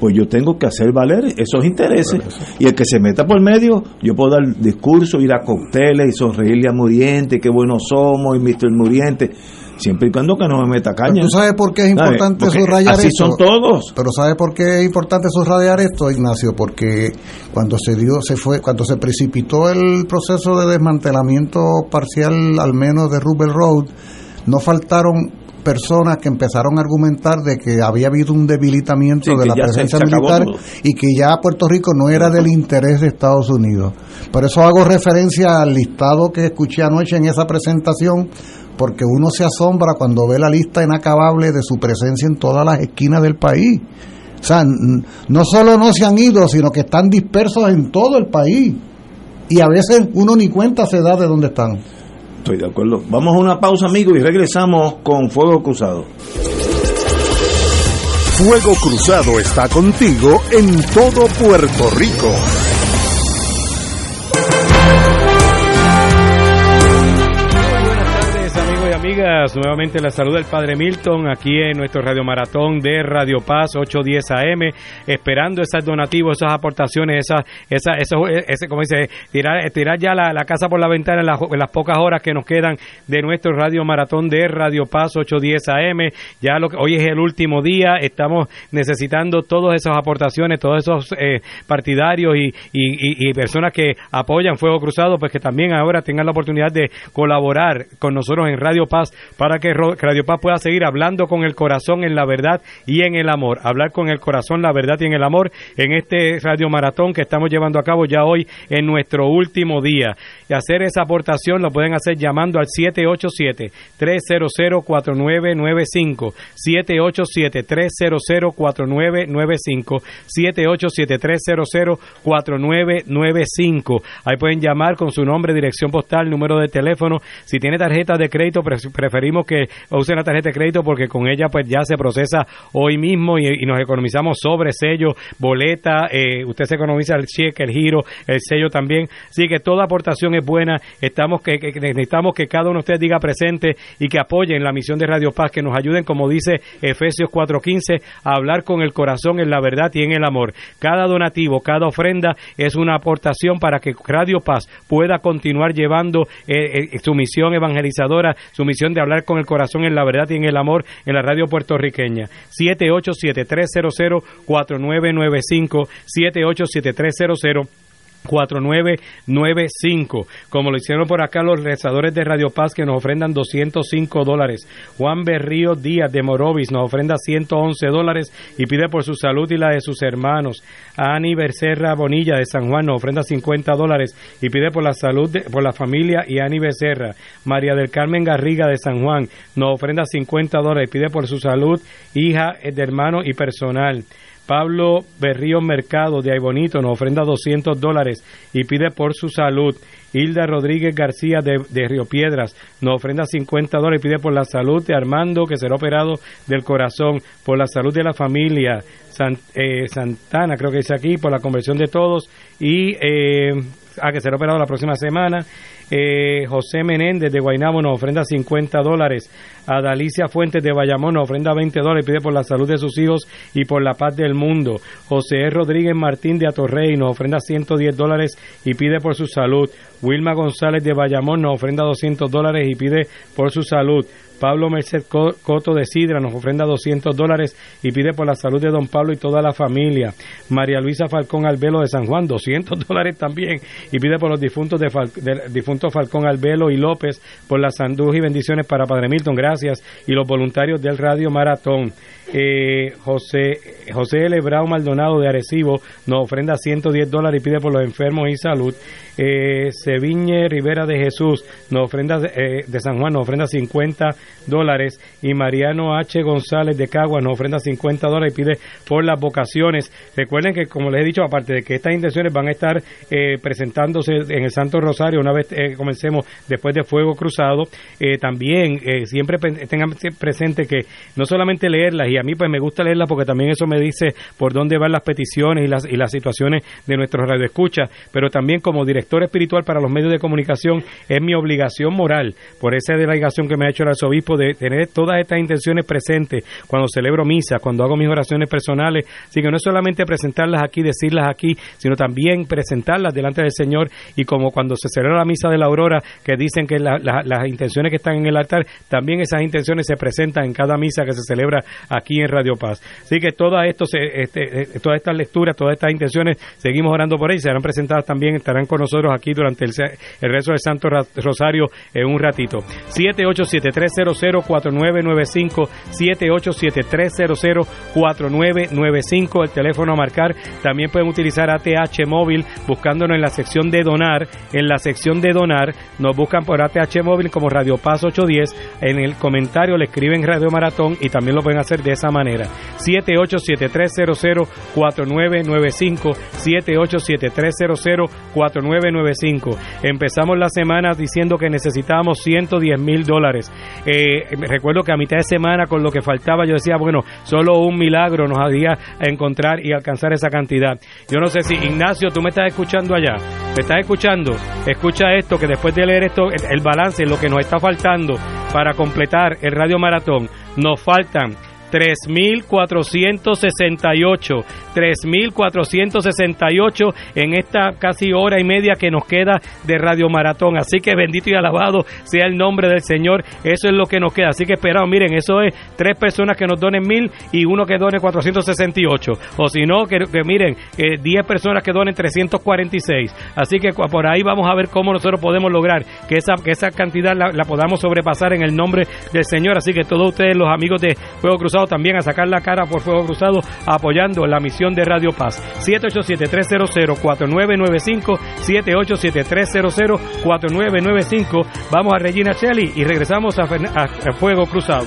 Pues yo tengo que hacer valer esos intereses. Y el que se meta por medio, yo puedo dar discurso, ir a cócteles y sonreírle a Muriente, qué buenos somos, y Mr. Muriente, siempre y cuando que no me meta Pero caña. ¿Tú sabes por qué es ¿Sabe? importante Porque subrayar así esto? son todos. Pero ¿sabes por qué es importante subrayar esto, Ignacio? Porque cuando se dio, se fue, cuando se precipitó el proceso de desmantelamiento parcial, al menos de Rubel Road, no faltaron personas que empezaron a argumentar de que había habido un debilitamiento Sí, de la se- presencia se militar y que ya Puerto Rico no era del interés de Estados Unidos. Por eso hago referencia al listado que escuché anoche en esa presentación porque uno se asombra cuando ve la lista inacabable de su presencia en todas las esquinas del país. O sea, no solo no se han ido, sino que están dispersos en todo el país. Y a veces uno ni cuenta se da de dónde están. Estoy de acuerdo. Vamos a una pausa, amigos, y regresamos con Fuego Cruzado. Fuego Cruzado está contigo en todo Puerto Rico. Amigas, nuevamente la salud del Padre Milton aquí en nuestro Radio Maratón de Radio Paz 810 AM, esperando esos donativos, esas aportaciones, esas, esa, eso, ese, como dice, tirar, tirar ya la, casa por la ventana en, las pocas horas que nos quedan de nuestro Radio Maratón de Radio Paz 810 AM. Ya lo que hoy es el último día, estamos necesitando todas esas aportaciones, todos esos eh, partidarios y, y, y personas que apoyan Fuego Cruzado, pues que también ahora tengan la oportunidad de colaborar con nosotros en Radio Paz para que Radio Paz pueda seguir hablando con el corazón en la verdad y en el amor. Hablar con el corazón, la verdad y en el amor en este Radio Maratón que estamos llevando a cabo ya hoy en nuestro último día. Y hacer esa aportación lo pueden hacer llamando al 787-300-4995. 787-300-4995. 787-300-4995. Ahí pueden llamar con su nombre, dirección postal, número de teléfono. Si tiene tarjeta de crédito, preferimos que usen la tarjeta de crédito porque con ella pues ya se procesa hoy mismo y, nos economizamos sobre sello, boleta, eh, usted se economiza el cheque, el giro, el sello también. Así que toda aportación es buena. Estamos que, necesitamos que cada uno de ustedes diga presente y que apoyen la misión de Radio Paz, que nos ayuden, como dice Efesios 4:15, a hablar con el corazón en la verdad y en el amor. Cada donativo, cada ofrenda es una aportación para que Radio Paz pueda continuar llevando eh, eh, su misión evangelizadora, su misión de hablar con el corazón en la verdad y en el amor en la radio puertorriqueña. 787-300-4995, 787-300 4995. Como lo hicieron por acá los rezadores de Radio Paz que nos ofrendan 205 dólares. Juan Berrío Díaz de Morovis nos ofrenda 111 dólares y pide por su salud y la de sus hermanos. Ani Becerra Bonilla de San Juan nos ofrenda 50 dólares y pide por la salud, de, por la familia y Ani Becerra. María del Carmen Garriga de San Juan nos ofrenda 50 dólares y pide por su salud, hija de hermano y personal. Pablo Berrío Mercado de Aybonito nos ofrenda 200 dólares y pide por su salud. Hilda Rodríguez García de, Río Piedras nos ofrenda 50 dólares y pide por la salud de Armando que será operado del corazón, por la salud de la familia. Eh, Santana creo que dice aquí, por la conversión de todos y eh, a que será operado la próxima semana. Eh, José Menéndez de Guaynabo nos ofrenda 50 dólares. A Dalicia Fuentes de Bayamón ofrenda 20 dólares y pide por la salud de sus hijos y por la paz del mundo. José Rodríguez Martín de Atorrey nos ofrenda 110 dólares y pide por su salud. Wilma González de Bayamón nos ofrenda 200 dólares y pide por su salud. Pablo Merced Coto de Sidra nos ofrenda 200 dólares y pide por la salud de don Pablo y toda la familia. María Luisa Falcón Albelo de San Juan, 200 dólares también y pide por los difuntos de, difunto Falcón Albelo y López por la sanduz y bendiciones para Padre Milton, gracias, y los voluntarios del Radio Maratón. Eh, José, José Lebrao Maldonado de Arecibo nos ofrenda 110 dólares y pide por los enfermos y salud. Eh, Seviñe Rivera de Jesús nos ofrenda eh, de San Juan nos ofrenda 50 dólares y Mariano H. González de Cagua nos ofrenda 50 dólares y pide por las vocaciones. Recuerden que, como les he dicho, aparte de que estas intenciones van a estar eh, presentándose en el Santo Rosario una vez eh, comencemos después de Fuego Cruzado, también siempre tengan presente que no solamente leerlas, y a mí pues me gusta leerlas porque también eso me dice por dónde van las peticiones y las, y las situaciones de nuestros radioescuchas, pero también como director espiritual para los medios de comunicación, es mi obligación moral, por esa delegación que me ha hecho el arzobispo, de tener todas estas intenciones presentes cuando celebro misa, cuando hago mis oraciones personales. Así que no es solamente presentarlas aquí, decirlas aquí, sino también presentarlas delante del Señor y como cuando se celebra la misa de la aurora, que dicen que las intenciones que están en el altar, también esas intenciones se presentan en cada misa que se celebra aquí en Radio Paz. Así que todo esto, este, eh, todas estas lecturas, todas estas intenciones, seguimos orando por ahí, serán presentadas también, estarán con nosotros aquí durante el, el resto del Santo Rosario en un ratito. 787 300-4995, 787-300-4995, el teléfono a marcar. También pueden utilizar ATH móvil buscándonos en la sección de donar. En la sección de donar nos buscan por ATH móvil como Radio Paz 810. En el comentario le escriben Radio Maratón y también lo pueden hacer de esa manera. 787-300-4995, 787-300-4995. Empezamos la semana diciendo que necesitábamos 110 mil dólares. Eh, recuerdo que a mitad de semana con lo que faltaba yo decía, bueno, solo un milagro nos había encontrar y alcanzar esa cantidad. Yo no sé si Ignacio, tú me estás escuchando allá, me estás escuchando, escucha esto, que después de leer esto, el balance, lo que nos está faltando para completar el radio maratón, nos faltan 3.468, 3.468 en esta casi hora y media que nos queda de Radio Maratón. Así que bendito y alabado sea el nombre del Señor. Eso es lo que nos queda. Así que esperamos, miren, eso es tres personas que nos donen mil y uno que done 468. O si no, que, miren, eh, 10 personas que donen 346. Así que por ahí vamos a ver cómo nosotros podemos lograr que esa, que esa cantidad la, la podamos sobrepasar en el nombre del Señor. Así que todos ustedes, los amigos de Fuego Cruzado, también a sacar la cara por Fuego Cruzado apoyando la misión de Radio Paz. 787-300-4995, 787-300-4995. Vamos a Regina Shelley y regresamos a, a, a Fuego Cruzado.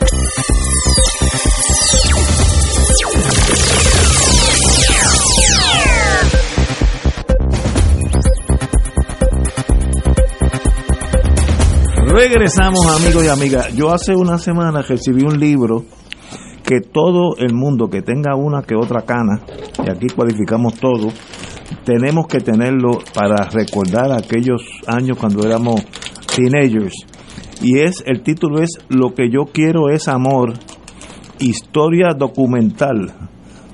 Regresamos amigos y amigas. Yo hace una semana recibí un libro que todo el mundo que tenga una que otra cana, y aquí cualificamos todo, tenemos que tenerlo para recordar aquellos años cuando éramos teenagers. Y es, el título es Lo que yo quiero es amor, historia documental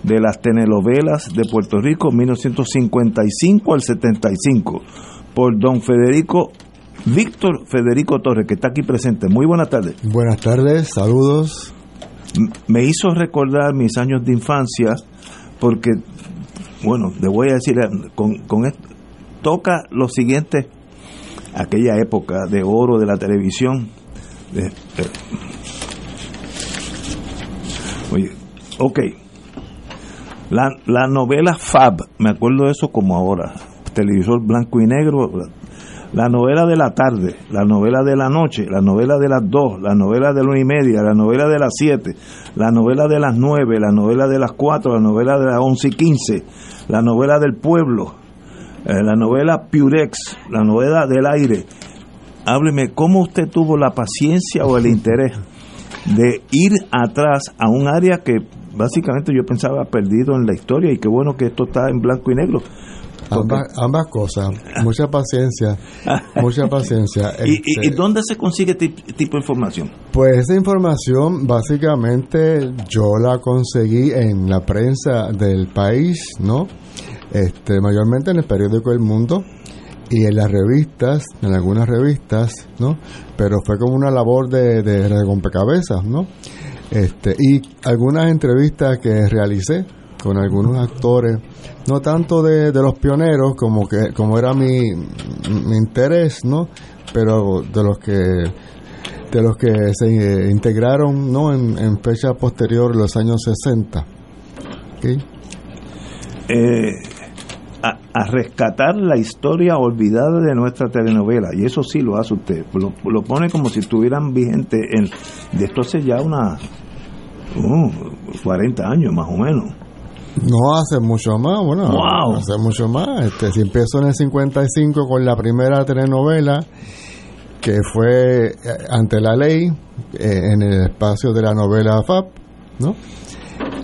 de las telenovelas de Puerto Rico 1955 al 75 por don Federico Víctor Federico Torres, que está aquí presente. Muy buenas tardes. Buenas tardes, saludos. Me hizo recordar mis años de infancia porque, bueno, le voy a decir, con, con esto, toca lo siguiente, aquella época de oro de la televisión. De, de, oye, ok. La, la novela Fab, me acuerdo de eso como ahora, televisor blanco y negro, la novela de la tarde, la novela de la noche, la novela de las dos, la novela de la una y media, la novela de las siete, la novela de las nueve, la novela de las cuatro, la novela de las once y quince, la novela del pueblo, eh, la novela Purex, la novela del aire. Hábleme, ¿cómo usted tuvo la paciencia o el interés de ir atrás a un área que básicamente yo pensaba perdido en la historia y qué bueno que esto está en blanco y negro? Ambas, ambas, cosas, mucha paciencia, mucha paciencia. ¿Y, este, ¿Y, dónde se consigue este tipo de información? Pues esa información básicamente yo la conseguí en la prensa del país, ¿no? este, mayormente en el periódico El Mundo y en las revistas, en algunas revistas, ¿no? Pero fue como una labor de, de, de rompecabezas, ¿no? Este, y algunas entrevistas que realicé con algunos actores, no tanto de, de los pioneros como que como era mi, mi interés, ¿no? Pero de los que de los que se integraron, ¿no? En, en fecha posterior, los años 60. ¿Okay? Eh, a, a, rescatar la historia olvidada de nuestra telenovela y eso sí lo hace usted lo, lo pone como si estuvieran vigentes en de esto hace ya una uh, 40 años más o menos no hace mucho más bueno wow. hace mucho más este si empezó en el 55 con la primera telenovela que fue ante la ley eh, en el espacio de la novela FAP no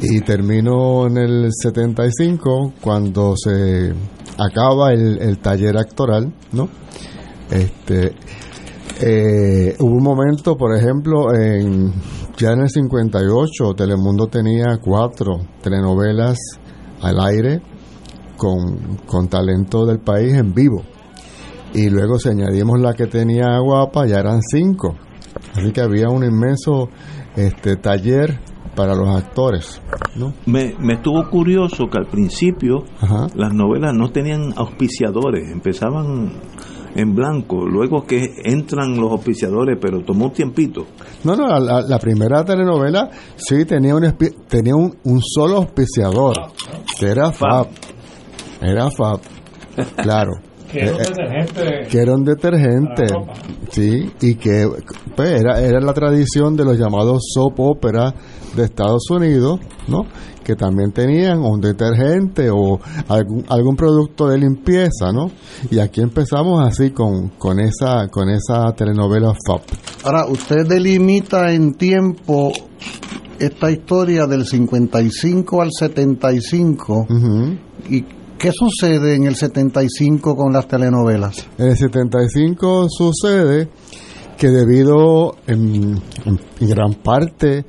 y terminó en el 75 cuando se acaba el, el taller actoral, ¿no? Este, eh, hubo un momento, por ejemplo, en, ya en el 58 Telemundo tenía cuatro telenovelas al aire con, con talento del país en vivo. Y luego si añadimos la que tenía Guapa, ya eran cinco. Así que había un inmenso este, taller para los actores. ¿no? Me, me estuvo curioso que al principio Ajá. las novelas no tenían auspiciadores, empezaban en blanco, luego que entran los auspiciadores, pero tomó un tiempito. No, no, la, la primera telenovela sí tenía un, tenía un, un solo auspiciador, que era FAB. Era FAB, claro. Que era un detergente. Que era un detergente, sí, y que pues, era, era la tradición de los llamados soap opera de Estados Unidos, ¿no? Que también tenían un detergente o algún, algún producto de limpieza, ¿no? Y aquí empezamos así con, con esa con esa telenovela FAP. Ahora, usted delimita en tiempo esta historia del 55 al 75 uh -huh. y ¿Qué sucede en el 75 con las telenovelas? En el 75 sucede que debido en, en, en gran parte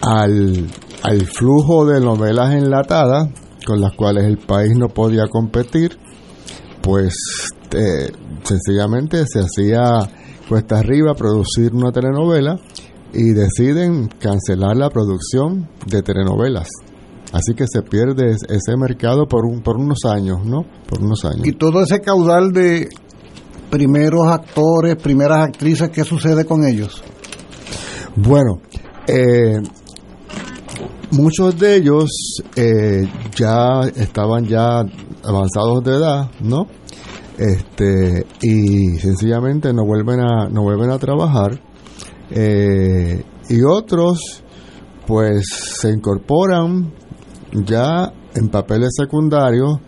al, al, flujo de novelas enlatadas con las cuales el país no podía competir, pues eh, sencillamente se hacía cuesta arriba producir una telenovela y deciden cancelar la producción de telenovelas. Así que se pierde ese mercado por, un, por unos años, ¿no? Por unos años. Y todo ese caudal de primeros actores, primeras actrices, ¿qué sucede con ellos? Bueno, eh, muchos de ellos eh, ya estaban ya avanzados de edad, ¿no? Este y sencillamente no vuelven a no vuelven a trabajar eh, y otros pues se incorporan ya en papeles secundarios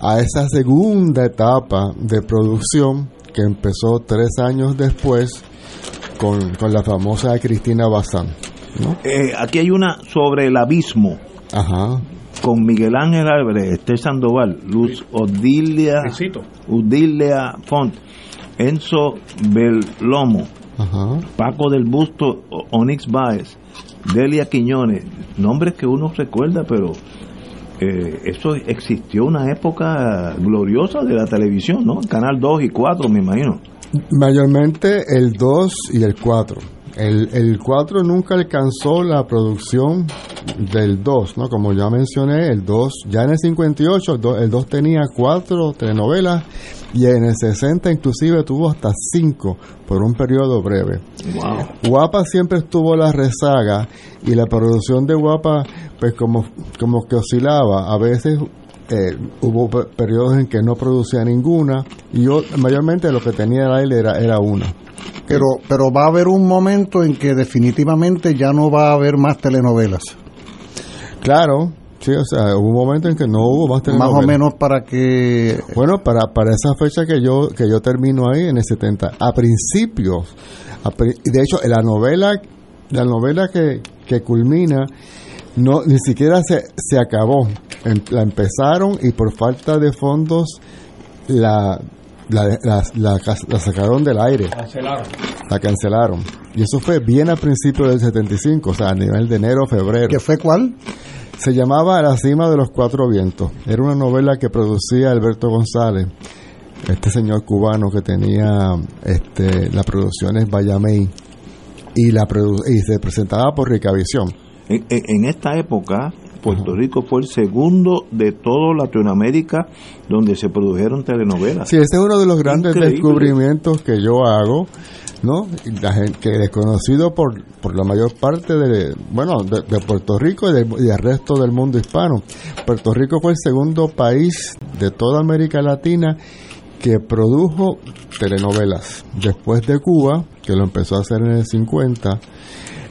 a esa segunda etapa de producción que empezó tres años después con, con la famosa Cristina Bazán. ¿No? Eh, aquí hay una sobre el abismo. Ajá. Con Miguel Ángel Álvarez, Esther Sandoval, Luz Odilia, Odilia Font, Enzo Bellomo, Ajá. Paco del Busto, Onyx Baez, Delia Quiñones, nombres que uno recuerda, pero eh, eso existió una época gloriosa de la televisión, ¿no? Canal 2 y 4, me imagino. Mayormente el 2 y el 4. El, el 4 nunca alcanzó la producción del 2, ¿no? Como ya mencioné, el 2, ya en el 58, el 2, el 2 tenía 4 telenovelas y en el 60 inclusive tuvo hasta 5 por un periodo breve. Wow. Guapa siempre estuvo la rezaga y la producción de Guapa pues como, como que oscilaba, a veces eh, hubo periodos en que no producía ninguna y yo mayormente lo que tenía el aire era, era una. Pero, pero va a haber un momento en que definitivamente ya no va a haber más telenovelas. Claro, sí, o sea, hubo un momento en que no hubo más telenovelas. Más o menos para que... Bueno, para, para esa fecha que yo, que yo termino ahí, en el 70, a principios, a, de hecho, la novela, la novela que, que culmina, no ni siquiera se, se acabó. La empezaron y por falta de fondos la la, la, la, la, sacaron del aire. Cancelaron. La cancelaron. Y eso fue bien al principio del 75, o sea, a nivel de enero, febrero. ¿Qué fue cuál? Se llamaba La cima de los cuatro vientos. Era una novela que producía Alberto González, este señor cubano que tenía este, las producciones Bayamey y, la produ- y se presentaba por Ricavisión. En, en- en esta época, Puerto Rico fue el segundo de toda Latinoamérica donde se produjeron telenovelas. Sí, ese es uno de los grandes Increíble. descubrimientos que yo hago, ¿no? La gente que es conocido por, por la mayor parte de, bueno, de, de Puerto Rico y, de- y del resto del mundo hispano. Puerto Rico fue el segundo país de toda América Latina que produjo telenovelas. Después de Cuba, que lo empezó a hacer en el 50,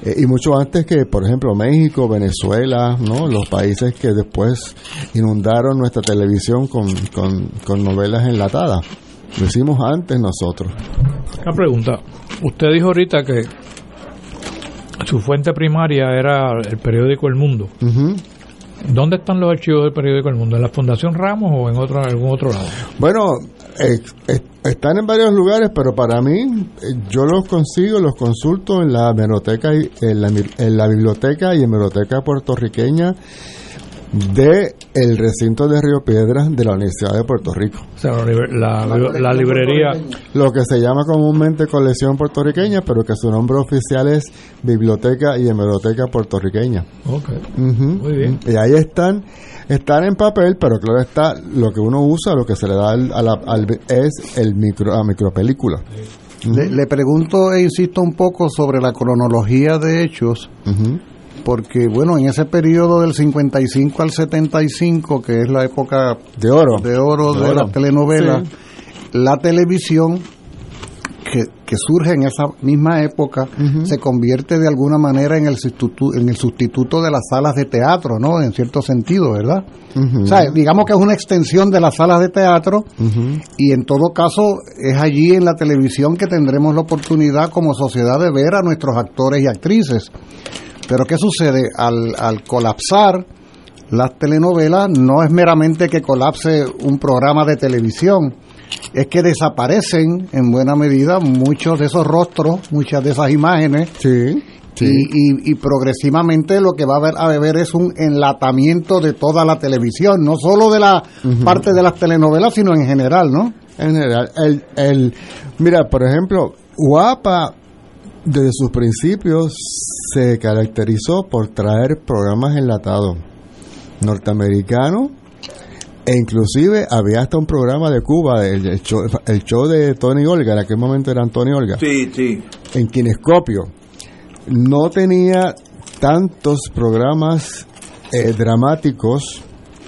eh, y mucho antes que, por ejemplo, México, Venezuela, ¿no? los países que después inundaron nuestra televisión con, con, con novelas enlatadas. Lo hicimos antes nosotros. Una pregunta. Usted dijo ahorita que su fuente primaria era el periódico El Mundo. ¿Dónde están los archivos del periódico El Mundo? ¿En la Fundación Ramos o en otro, algún otro lado? Bueno, eh, eh, están en varios lugares, pero para mí eh, yo los consigo, los consulto en la biblioteca y en la, en la biblioteca y biblioteca puertorriqueña de el recinto de Río Piedras de la Universidad de Puerto Rico. O sea, la, liber- la- la librería. Lo que se llama comúnmente colección puertorriqueña, pero que su nombre oficial es Biblioteca y Hemeroteca Puertorriqueña. Ok. Muy bien. Y ahí están, están en papel, pero claro está, lo que uno usa, lo que se le da al, a la- al- es el micro, la micropelícula. Le, le pregunto e insisto un poco sobre la cronología de hechos, porque bueno, en ese periodo del 55 al 75, que es la época de oro de, oro De de, oro. la telenovela, la televisión que, que surge en esa misma época se convierte de alguna manera en el, sustitu- en el sustituto de las salas de teatro, ¿no? En cierto sentido, ¿verdad? O sea, digamos que es una extensión de las salas de teatro y en todo caso es allí en la televisión que tendremos la oportunidad como sociedad de ver a nuestros actores y actrices. Pero ¿qué sucede? Al, al colapsar las telenovelas no es meramente que colapse un programa de televisión, es que desaparecen en buena medida muchos de esos rostros, muchas de esas imágenes. Sí. Y, y- y progresivamente lo que va a haber, a haber es un enlatamiento de toda la televisión, no solo de la parte de las telenovelas, sino en general, ¿no? En general, el, el, mira, por ejemplo, Guapa desde sus principios se caracterizó por traer programas enlatados norteamericanos e inclusive había hasta un programa de Cuba, el, el show, el show de Tony Olga, en aquel momento era Tony Olga, Sí, sí. en Kinescopio. No tenía tantos programas eh, dramáticos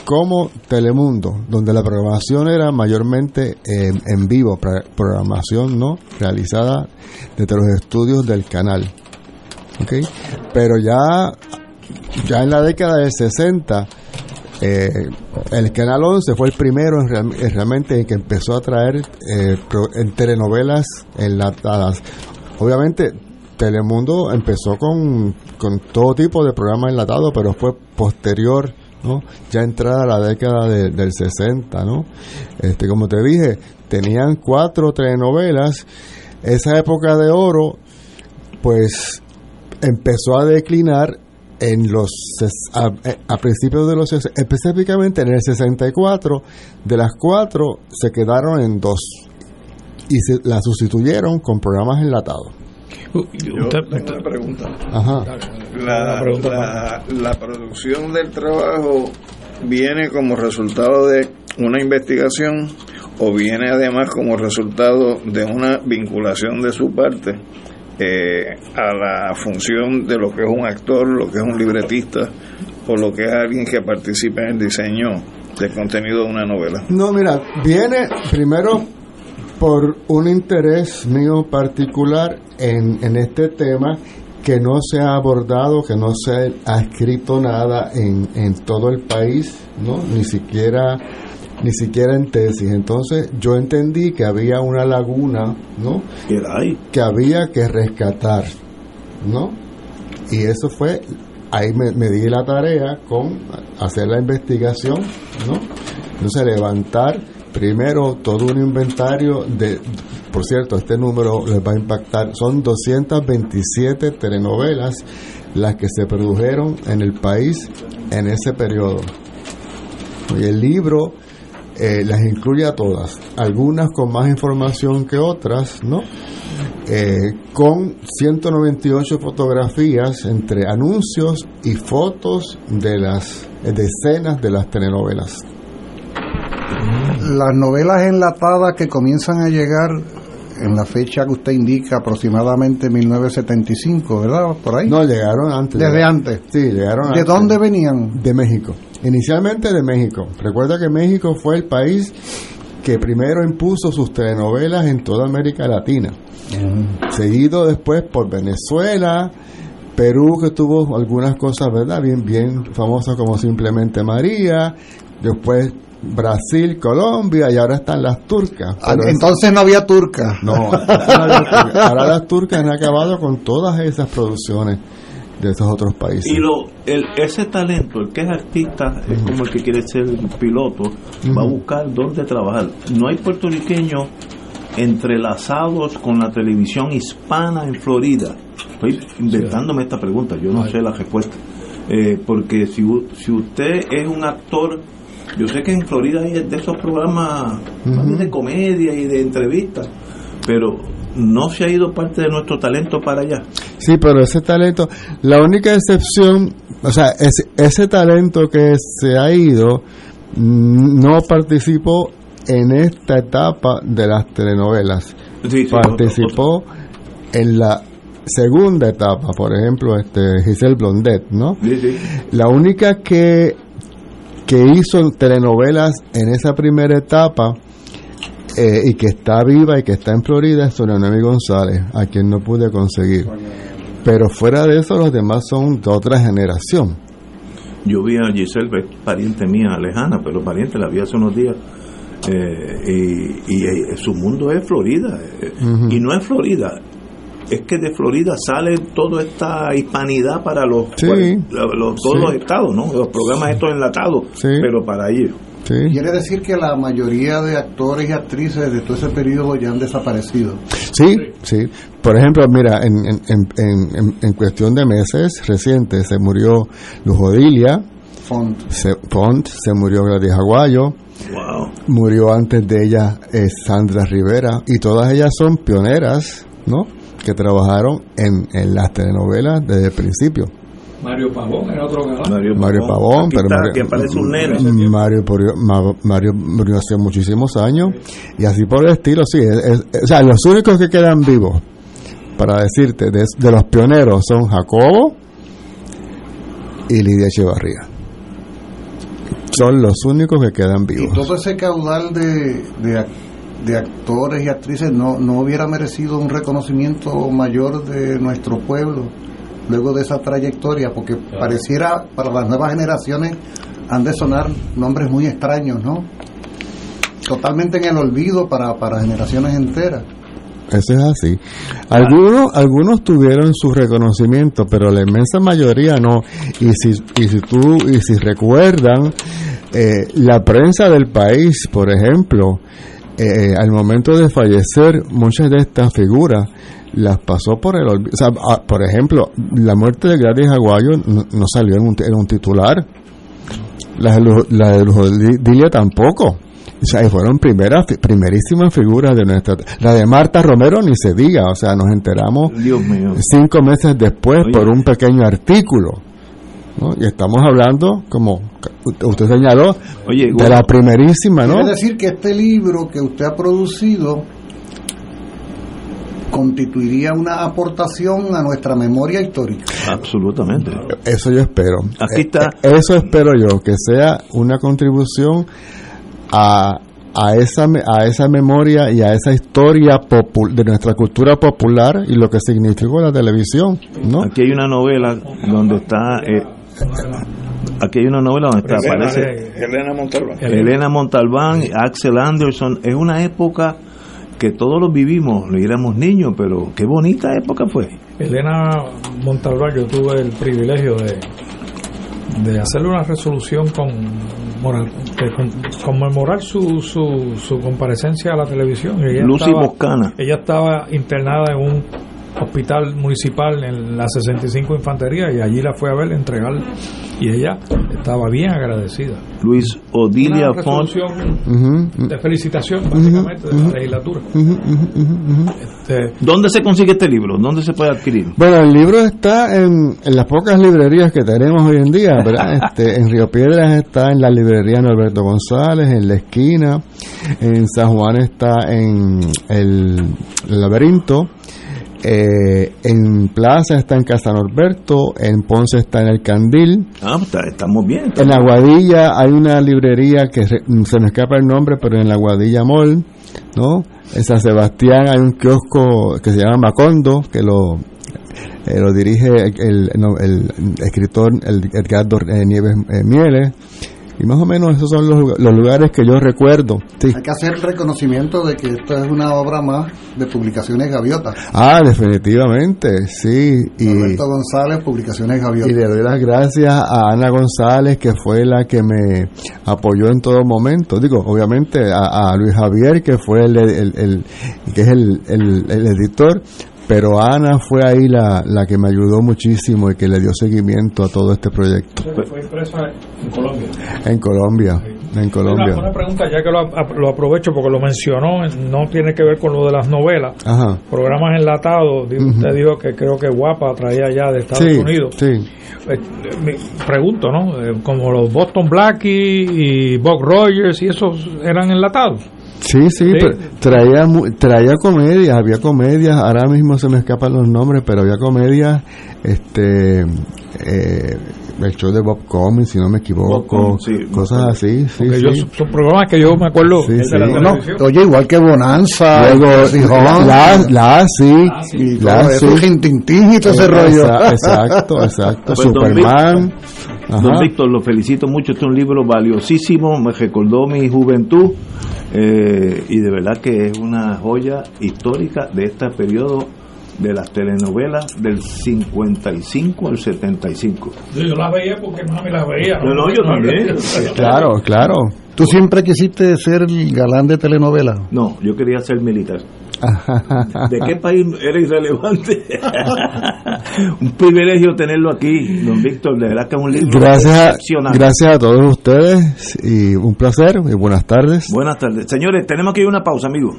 como Telemundo, donde la programación era mayormente eh, en vivo, programación no realizada desde los estudios del canal. ¿ok? Pero ya, ya en la década del 60, eh, el Canal 11 fue el primero en real- en realmente en que empezó a traer eh, telenovelas enlatadas. Obviamente, Telemundo empezó con, con todo tipo de programas enlatados, pero fue posterior, ¿no? Ya entrada la década de- del 60, ¿no? Este, como te dije, tenían cuatro telenovelas. Esa época de oro, pues empezó a declinar en los ses- a, a principios de los específicamente en el 64 de las cuatro se quedaron en dos y se la sustituyeron con programas enlatados Yo tengo una pregunta. Ajá. La- la producción del trabajo viene como resultado de una investigación o viene además como resultado de una vinculación de su parte eh, a la función de lo que es un actor, lo que es un libretista o lo que es alguien que participa en el diseño del contenido de una novela. No, mira, viene primero por un interés mío particular en, en este tema que no se ha abordado, que no se ha escrito nada en, en todo el país, ¿no? Ni siquiera ni siquiera en tesis. Entonces yo entendí que había una laguna, ¿no? Que había que rescatar, ¿no? Y eso fue, ahí me, me di la tarea con hacer la investigación, ¿no? Entonces levantar primero todo un inventario de, por cierto, este número les va a impactar, son 227 telenovelas las que se produjeron en el país en ese periodo. Y el libro eh, las incluye a todas, algunas con más información que otras, ¿no? Eh, con 198 fotografías entre anuncios y fotos de las decenas de las telenovelas. Las novelas enlatadas que comienzan a llegar en la fecha que usted indica, aproximadamente 1975, ¿verdad? Por ahí. No, llegaron antes. Desde antes. Sí, llegaron ¿De dónde venían? De México. Inicialmente de México. Recuerda que México fue el país que primero impuso sus telenovelas en toda América Latina. Seguido después por Venezuela, Perú que tuvo algunas cosas, ¿verdad? Bien, bien famosas como Simplemente María, después Brasil, Colombia y ahora están las turcas. Ah, entonces no había turcas. No, ahora las turcas han acabado con todas esas producciones de esos otros países. Y lo, el, ese talento, el que es artista, es como el que quiere ser piloto, va a buscar dónde trabajar. No hay puertorriqueños entrelazados con la televisión hispana en Florida. Estoy inventándome esta pregunta, yo no sé la respuesta. Eh, porque si, si usted es un actor yo sé que en Florida hay de esos programas de comedia y de entrevistas, pero no se ha ido parte de nuestro talento para allá. Sí, pero ese talento, la única excepción, o sea, ese, ese talento que se ha ido mm, no participó en esta etapa de las telenovelas. participó en la segunda etapa, por ejemplo, este Giselle Blondet, ¿no? La única que que hizo telenovelas en esa primera etapa eh, y que está viva y que está en Florida es Sonia Noemi González, a quien no pude conseguir. Pero fuera de eso, los demás son de otra generación. Yo vi a Giselle, pariente mía lejana, pero pariente, la vi hace unos días. Eh, y, eh, su mundo es Florida. Y no es Florida, es que de Florida sale toda esta hispanidad para los, todos los estados, ¿no? Los programas estos enlatados, pero para ellos. Quiere decir que la mayoría de actores y actrices de todo ese periodo ya han desaparecido. Sí, sí. Por ejemplo, mira, en, en, en, cuestión de meses recientes se murió Luz Odilia, Font. Se, Font, se murió Gladys Aguayo, murió antes de ella eh, Sandra Rivera, y todas ellas son pioneras, ¿no? que trabajaron en, en las telenovelas desde el principio. Mario Pavón era otro Mario, Mario Pavón, pero que parece un nene. Mario, Mario, murió hace muchísimos años y así por el estilo, sí. o sea, los únicos que quedan vivos, para decirte, de, de los pioneros son Jacobo y Lidia Echevarría. Son los únicos que quedan vivos. Y todo ese caudal de, de de actores y actrices no, no hubiera merecido un reconocimiento mayor de nuestro pueblo luego de esa trayectoria, porque pareciera para las nuevas generaciones han de sonar nombres muy extraños, ¿no? Totalmente en el olvido para, para generaciones enteras. Eso es así. Algunos, algunos tuvieron su reconocimiento, pero la inmensa mayoría no. Y si, y si tú, y si recuerdan, eh, la prensa del país, por ejemplo, eh, al momento de fallecer, muchas de estas figuras las pasó por el olvido. Ah, por ejemplo, la muerte de Gladys Aguayo no, salió en un, titular. La de, la de Dilia tampoco. O sea, fueron primeras, primerísimas figuras de nuestra... La de Marta Romero ni se diga, o sea, nos enteramos cinco meses después por un pequeño artículo. Y estamos hablando, como usted señaló, de la primerísima, ¿no? Quiere decir que este libro que usted ha producido constituiría una aportación a nuestra memoria histórica. Absolutamente. Eso yo espero. Aquí está. Eh, eso espero yo, que sea una contribución a, a, esa, a esa memoria y a esa historia de nuestra cultura popular y lo que significó la televisión. ¿no? Aquí hay una novela donde está... Eh, Aquí hay una novela donde aparece Elena Montalbán. Elena Montalbán, Axel Anderson. Es una época que todos lo vivimos, lo éramos niños, pero qué bonita época fue. Elena Montalbán, yo tuve el privilegio de, de hacerle una resolución con, conmemorar su, su, su comparecencia a la televisión. Ella Lucy Ella estaba internada en un hospital municipal en la 65 Infantería y allí la fue a ver, entregar y ella estaba bien agradecida. Luis Odilia Una Font. de felicitación básicamente de la legislatura. Este, ¿Dónde se consigue este libro? ¿Dónde se puede adquirir? Bueno, el libro está en, en las pocas librerías que tenemos hoy en día, ¿verdad? Este, en Río Piedras está en la librería Norberto González, en la esquina, en San Juan está en el, el laberinto, eh, en Plaza está en Casa Norberto, en Ponce está en el Candil, Ah, pues está- estamos bien. en la Guadilla hay una librería que re- se me escapa el nombre, pero en la Guadilla Mall, ¿no? En San Sebastián hay un kiosco que se llama Macondo, que lo, eh, lo dirige el, el- no, el escritor el Edgardo eh, Nieves eh, Mieles. Y más o menos esos son los, los lugares que yo recuerdo. Sí. Hay que hacer el reconocimiento de que esto es una obra más de Publicaciones Gaviota. Ah, definitivamente, sí. Y, Roberto González, Publicaciones Gaviota. Y le doy las gracias a Ana González, que fue la que me apoyó en todo momento. Digo, obviamente a, a Luis Javier, que fue el, el- el- que es el editor, pero Ana fue ahí la, la que me ayudó muchísimo y que le dio seguimiento a todo este proyecto fue impresa en Colombia. en Colombia. En Colombia. Una, una pregunta, ya que lo, lo aprovecho porque lo mencionó, no tiene que ver con lo de las novelas. Ajá. Programas enlatados, Ujú. usted dijo que creo que Guapa traía ya de Estados Sí, Unidos. sí. Eh, me pregunto, ¿no? Eh, Como los Boston Blackie y Bob Rogers y esos eran enlatados. Sí, sí, Sí. pero traía, mu- traía comedias, había comedias, ahora mismo se me escapan los nombres, pero había comedias, este, eh, el show de Bob Common, si no me equivoco, Common, sí, cosas así, sí, yo- son programas que yo me acuerdo No. Oye, igual que Bonanza, Luego, Rijón, la, la, sí, y la, sí. Tintín y todo ese rollo. Exa- Exacto, exacto, Pues, don Superman. Don. Víctor, lo felicito mucho. Este es un libro valiosísimo. Me recordó mi juventud. Eh, y de verdad que es una joya histórica de este periodo de las telenovelas del 55 al 75. Yo, yo las veía porque mami las veía. No, no, yo también. Claro, claro. ¿Tú siempre quisiste ser el galán de telenovela? No, yo quería ser militar. ¿De qué país era irrelevante? un privilegio tenerlo aquí, don Víctor. De verdad que es un libro Gracias excepcional. gracias a todos ustedes y un placer y buenas tardes. Buenas tardes. Señores, tenemos que ir a una pausa, amigos.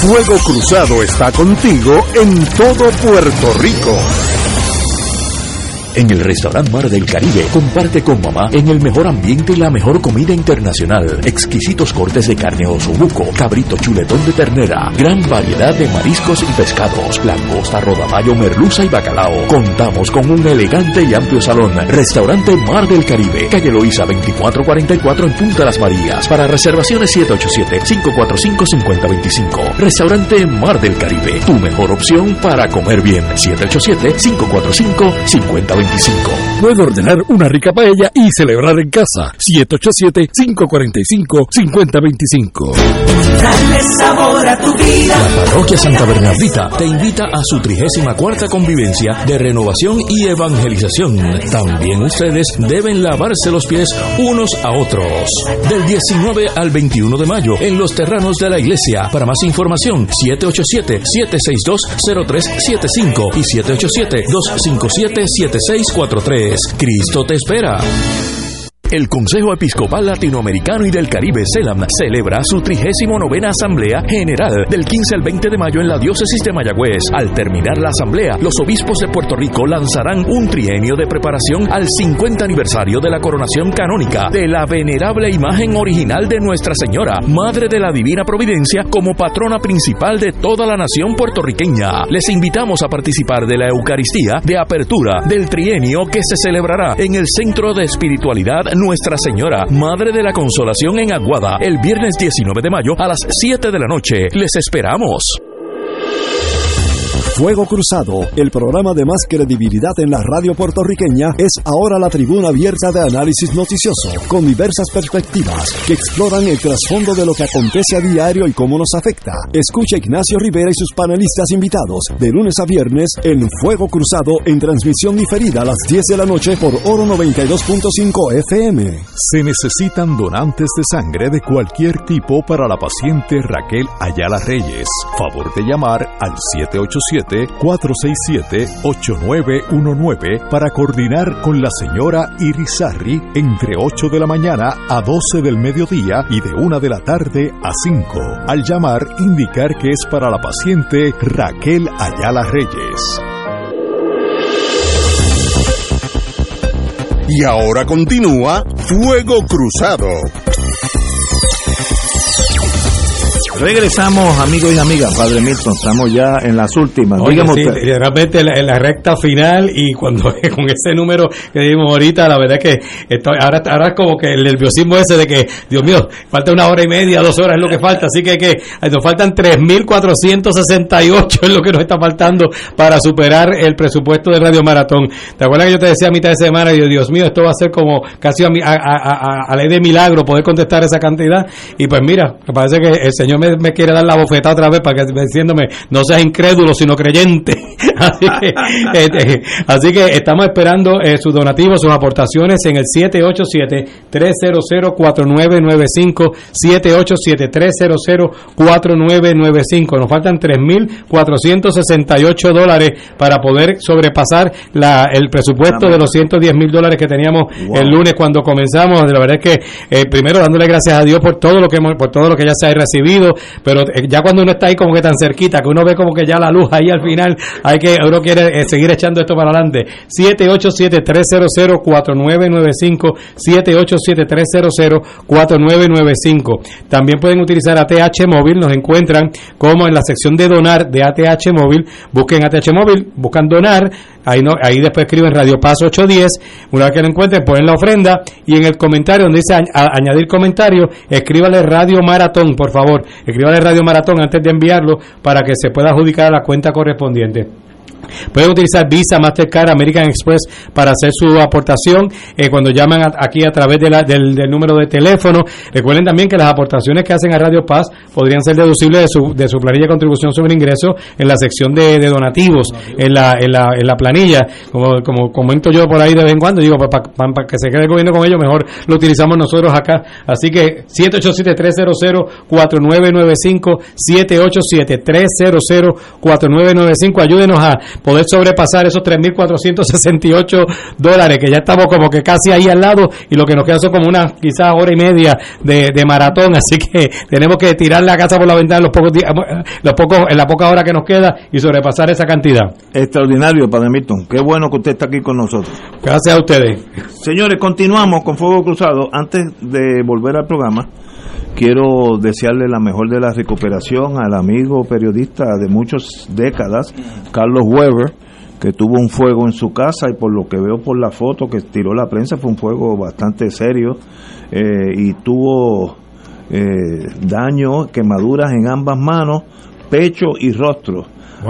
Fuego Cruzado está contigo en todo Puerto Rico. En el restaurante Mar del Caribe, comparte con mamá en el mejor ambiente y la mejor comida internacional. Exquisitos cortes de carne osobuco, cabrito chuletón de ternera, gran variedad de mariscos y pescados, langosta, rodaballo, merluza y bacalao. Contamos con un elegante y amplio salón. Restaurante Mar del Caribe, calle Loíza 2444 en Punta Las Marías. Para reservaciones 787-545-5025. Restaurante Mar del Caribe, tu mejor opción para comer bien. 787-545-5025. 你姓 Puede ordenar una rica paella y celebrar en casa. 787-545-5025. Dale sabor a tu vida. La Parroquia Santa Bernardita te invita a su 34 convivencia de renovación y evangelización. También ustedes deben lavarse los pies unos a otros. Del 19 al 21 de mayo en los terranos de la iglesia. Para más información, 787-762-0375 y 787-257-7643. Cristo te espera. El Consejo Episcopal Latinoamericano y del Caribe, CELAM, celebra su 39 Asamblea General del 15 al 20 de mayo en la Diócesis de Mayagüez. Al terminar la asamblea, los obispos de Puerto Rico lanzarán un trienio de preparación al 50 aniversario de la coronación canónica de la venerable imagen original de Nuestra Señora, Madre de la Divina Providencia, como patrona principal de toda la nación puertorriqueña. Les invitamos a participar de la Eucaristía de apertura del trienio que se celebrará en el Centro de Espiritualidad Nuestra Señora, Madre de la Consolación en Aguada, el viernes 19 de mayo a las 7 de la noche. Les esperamos. Fuego Cruzado, el programa de más credibilidad en la radio puertorriqueña, es ahora la tribuna abierta de análisis noticioso, con diversas perspectivas que exploran el trasfondo de lo que acontece a diario y cómo nos afecta. Escucha Ignacio Rivera y sus panelistas invitados de lunes a viernes en Fuego Cruzado en transmisión diferida a las 10 de la noche por Oro 92.5 FM. Se necesitan donantes de sangre de cualquier tipo para la paciente Raquel Ayala Reyes. Favor de llamar al 787-467-8919 para coordinar con la señora Irizarry entre 8 de la mañana a 12 del mediodía y de 1 de la tarde a 5. Al llamar, indicar que es para la paciente Raquel Ayala Reyes. Y ahora continúa Fuego Cruzado. Regresamos, amigos y amigas. Padre Milton, estamos ya en las últimas. Oye, sí, repente en la, en la recta final y cuando con ese número que dimos ahorita, la verdad es que estoy, ahora, ahora es como que el nerviosismo ese de que, Dios mío, falta una hora y media, dos horas es lo que falta, así que, que nos faltan 3.468 es lo que nos está faltando para superar el presupuesto de Radio Maratón. ¿Te acuerdas que yo te decía a mitad de semana, yo, Dios mío, esto va a ser como casi a, a, a- a ley de milagro poder contestar esa cantidad? Y pues mira, me parece que el Señor me, me quiere dar la bofetada otra vez para que diciéndome, no seas incrédulo, sino creyente. así, que, este, así que estamos esperando eh, sus donativos, sus aportaciones en el 787-300-4995, 787-300-4995. Nos faltan 3.468 dólares para poder sobrepasar la, el presupuesto de los 110 mil dólares que teníamos Wow. el lunes cuando comenzamos. La verdad es que eh, primero dándole gracias a Dios por todo lo que hemos, por todo lo que ya se ha recibido, pero eh, ya cuando uno está ahí como que tan cerquita, que uno ve como que ya la luz ahí al final, hay que uno quiere eh, seguir echando esto para adelante. 787-300-4995, 787-300-4995. También pueden utilizar ATH Móvil, nos encuentran como en la sección de donar de ATH Móvil, busquen ATH Móvil, buscan donar, ahí no, ahí después escriben Radio Paz 810, una vez que lo encuentren, ponen la ofrenda y en el comentario donde dice añadir comentario, escríbale Radio Maratón, por favor, escríbale Radio Maratón antes de enviarlo para que se pueda adjudicar a la cuenta correspondiente. Pueden utilizar Visa, Mastercard, American Express para hacer su aportación eh, cuando llaman aquí a través del, del número de teléfono. Recuerden también que las aportaciones que hacen a Radio Paz podrían ser deducibles de su, de su planilla de contribución sobre ingresos en la sección de, donativos, en la, en, la, en la planilla. Como, como comento yo por ahí de vez en cuando, digo, para que se quede el gobierno con ellos, mejor lo utilizamos nosotros acá. Así que 787-300-4995, 787-300-4995, ayúdenos a poder sobrepasar esos 3.468 dólares, que ya estamos como que casi ahí al lado y lo que nos queda son como una quizás hora y media de, de maratón, así que tenemos que tirar la casa por la ventana en los pocos días, los pocos, en la poca hora que nos queda y sobrepasar esa cantidad. Extraordinario, Padre Milton. Qué bueno que usted está aquí con nosotros. Gracias a ustedes. Señores, continuamos con Fuego Cruzado. Antes de volver al programa, quiero desearle la mejor de la recuperación al amigo periodista de muchas décadas, Carlos Weber, que tuvo un fuego en su casa y por lo que veo por la foto que tiró la prensa fue un fuego bastante serio eh, y tuvo eh, daño, quemaduras en ambas manos, pecho y rostro.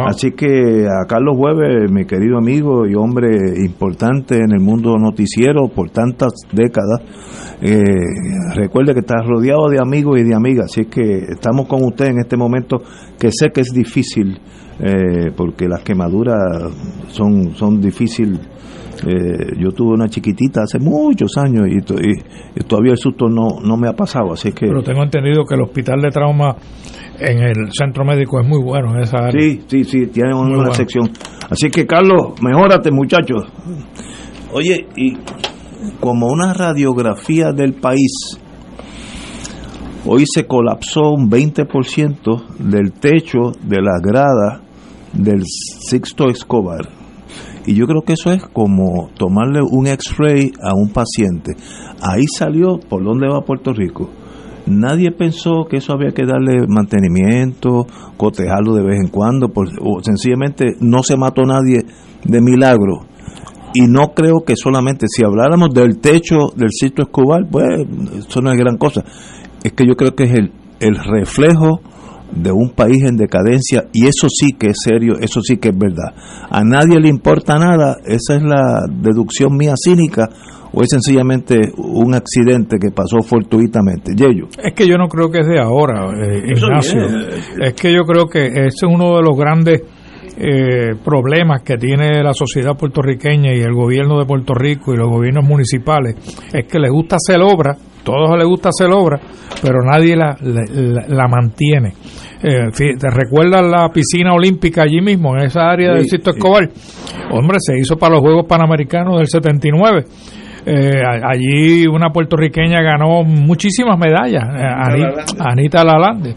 Así que a Carlos Weber, mi querido amigo y hombre importante en el mundo noticiero por tantas décadas, eh, recuerde que está rodeado de amigos y de amigas, así que estamos con usted en este momento que sé que es difícil eh, porque las quemaduras son, son difíciles. Eh, yo tuve una chiquitita hace muchos años y, to- y- y todavía el susto no, no me ha pasado, así que... Pero tengo entendido que el hospital de trauma en el centro médico es muy bueno en esa área. Sí, sí, sí, tienen Muy una bueno. sección. Así que, Carlos, mejórate, muchachos. Oye, y como una radiografía del país, hoy se colapsó un 20% del techo de la grada del Sixto Escobar. Y yo creo que eso es como tomarle un x-ray a un paciente. Ahí salió por dónde va Puerto Rico. Nadie pensó que eso había que darle mantenimiento, cotejarlo de vez en cuando, o sencillamente no se mató nadie de milagro. Y no creo que solamente, si habláramos del techo del sitio Escobar, pues eso no es gran cosa. Es que yo creo que es el, el reflejo de un país en decadencia y eso sí que es serio, eso sí que es verdad. A nadie le importa nada, esa es la deducción mía cínica o es sencillamente un accidente que pasó fortuitamente. Yello. Es que yo no creo que es de ahora, eh, Ignacio. Es que yo creo que ese es uno de los grandes eh, problemas que tiene la sociedad puertorriqueña y el gobierno de Puerto Rico y los gobiernos municipales. Es que les gusta hacer obra, todos les gusta hacer obra, pero nadie la, la, la mantiene. Eh, ¿Te recuerdas la piscina olímpica allí mismo, en esa área del Sisto Escobar? Hombre, se hizo para los Juegos Panamericanos del 79. Eh, allí una puertorriqueña ganó muchísimas medallas, eh, Anita, Anita Lalande.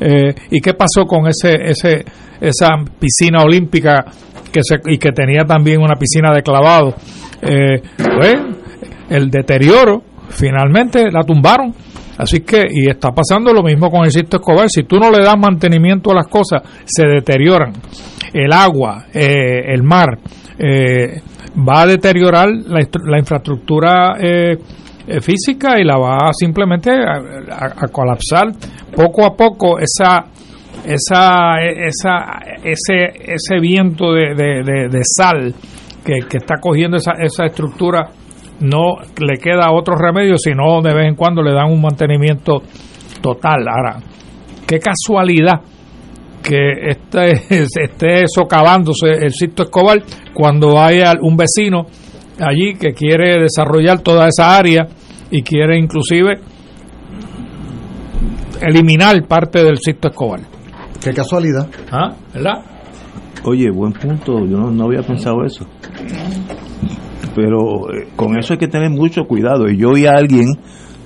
Eh, ¿Y qué pasó con ese, ese, esa piscina olímpica que se, y que tenía también una piscina de clavado? Eh, pues el deterioro, finalmente la tumbaron. Así que, y está pasando lo mismo con el Sisto Escobar. Si tú no le das mantenimiento a las cosas, se deterioran. El agua, eh, el mar, eh, va a deteriorar la, infraestructura eh, física y la va simplemente a, colapsar poco a poco esa esa esa ese ese viento de, de sal que, que, está cogiendo esa, esa estructura no le queda otro remedio sino de vez en cuando le dan un mantenimiento total ahora qué casualidad que esté, esté socavándose el Sisto Escobar cuando haya un vecino allí que quiere desarrollar toda esa área y quiere inclusive eliminar parte del Sisto Escobar. Qué casualidad. ¿Ah? ¿Verdad? Oye, buen punto, yo no, no había pensado eso. Pero eh, con eso hay que tener mucho cuidado. Y yo vi a alguien,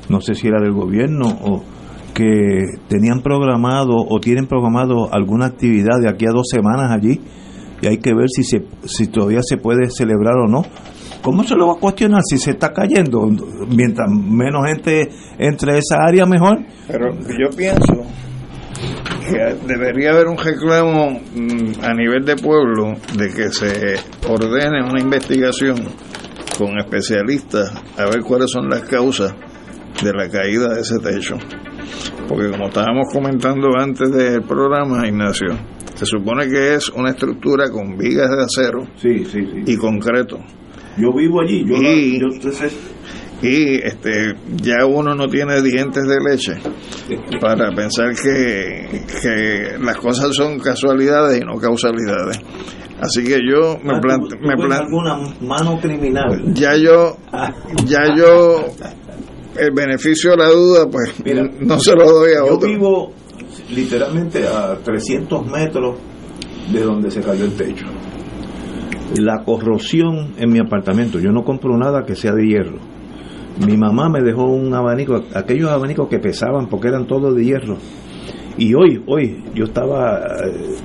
no sé si era del gobierno o que tenían programado o tienen programado alguna actividad de aquí a dos semanas allí y hay que ver si se si todavía se puede celebrar o no. ¿Cómo se lo va a cuestionar si se está cayendo? Mientras menos gente entre esa área, mejor. Pero yo pienso que debería haber un reclamo a nivel de pueblo de que se ordene una investigación con especialistas a ver cuáles son las causas de la caída de ese techo. Porque como estábamos comentando antes del programa, Ignacio, se supone que es una estructura con vigas de acero sí, sí, sí. y concreto. Yo vivo allí, yo, y, yo y este ya uno no tiene dientes de leche para pensar que, que las cosas son casualidades y no causalidades. Así que yo me planteo... Me plante alguna mano criminal? Ya yo, ya yo el beneficio de la duda, pues Mira, no se lo doy a yo otro. Yo vivo literalmente a 300 metros de donde se cayó el techo. La corrosión en mi apartamento, yo no compro nada que sea de hierro. Mi mamá me dejó un abanico, aquellos abanicos que pesaban porque eran todos de hierro. Y hoy, hoy, yo estaba eh,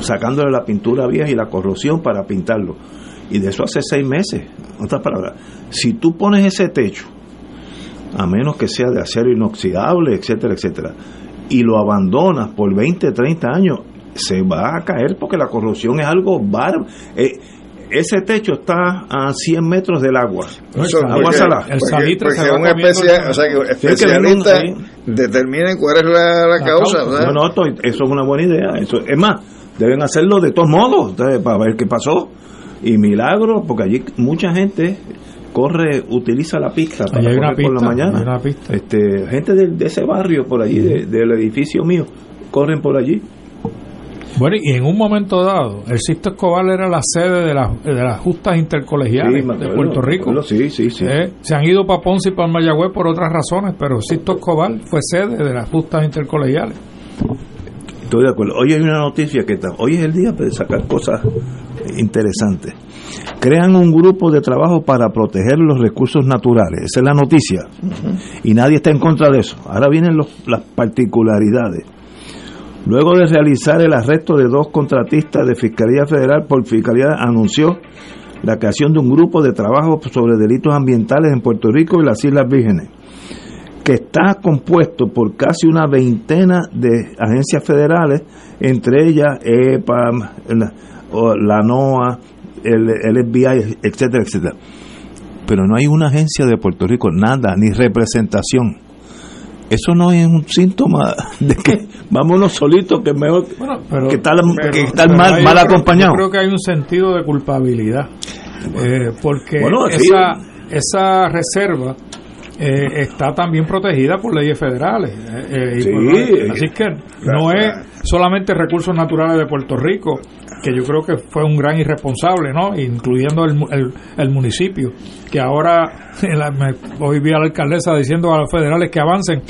sacándole la pintura vieja y la corrosión para pintarlo. Y de eso hace seis meses. Otras palabras, si tú pones ese techo a menos que sea de acero inoxidable, etcétera, etcétera, y lo abandonas por 20, 30 años, se va a caer porque la corrosión es algo bárbaro. Eh, ese techo está a 100 metros del agua. Eso, agua porque, salada. El salitre porque, porque un especia, o sea, que especialistas determinen cuál es la, la, la causa. causa. No, no, esto, eso es una buena idea. Eso, es más, deben hacerlo de todos modos para ver qué pasó. Y milagro, porque allí mucha gente corre, utiliza la pista para hay correr una pista, por la mañana. hay una pista. Este, gente de, de, ese barrio por allí, de, del edificio mío, corren por allí. Bueno, y en un momento dado, el Sisto Escobar era la sede de, la, de las justas intercolegiales Sí, de Puerto Rico. sí, sí, sí. Eh, se han ido para Ponce y para Mayagüez por otras razones, pero Sisto Escobar fue sede de las justas intercolegiales. Estoy de acuerdo. Hoy hay una noticia que está, hoy es el día de sacar cosas interesantes. Crean un grupo de trabajo para proteger los recursos naturales. Esa es la noticia. Y nadie está en contra de eso. Ahora vienen los, las particularidades. Luego de realizar el arresto de dos contratistas de Fiscalía Federal por Fiscalía, anunció la creación de un grupo de trabajo sobre delitos ambientales en Puerto Rico y las Islas Vírgenes, que está compuesto por casi una veintena de agencias federales, entre ellas EPAM, la, la NOAA, el, el FBI, etcétera, etcétera. Pero no hay una agencia de Puerto Rico, nada, ni representación. Eso no es un síntoma de que vámonos solitos, que es mejor que estar, que estar mal, mal acompañado. Yo creo que hay un sentido de culpabilidad, eh, porque esa, esa reserva eh, está también protegida por leyes federales. Eh, eh, así que no es solamente recursos naturales de Puerto Rico, que yo creo que fue un gran irresponsable, ¿no? incluyendo el, el, municipio, que ahora hoy vi a la alcaldesa diciendo a los federales que avancen.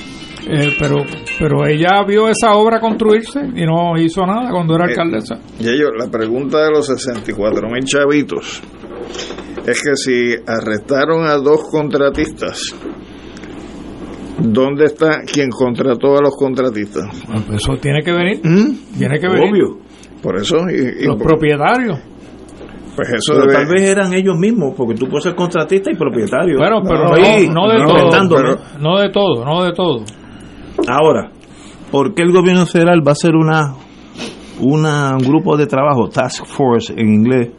pero pero ella vio esa obra construirse y no hizo nada cuando era alcaldesa. Y ellos, la pregunta de los 64 mil chavitos es que si arrestaron a dos contratistas, ¿dónde está quien contrató a los contratistas? Pues eso tiene que venir. ¿Mm? Tiene que venir. Obvio. Por eso. Y, los propietarios. Pues eso tal vez eran ellos mismos, porque tú puedes ser contratista y propietario. Bueno, pero no, de todo. no de todo, no de todo. Ahora, ¿por qué el gobierno federal va a hacer una, una un grupo de trabajo, task force en inglés,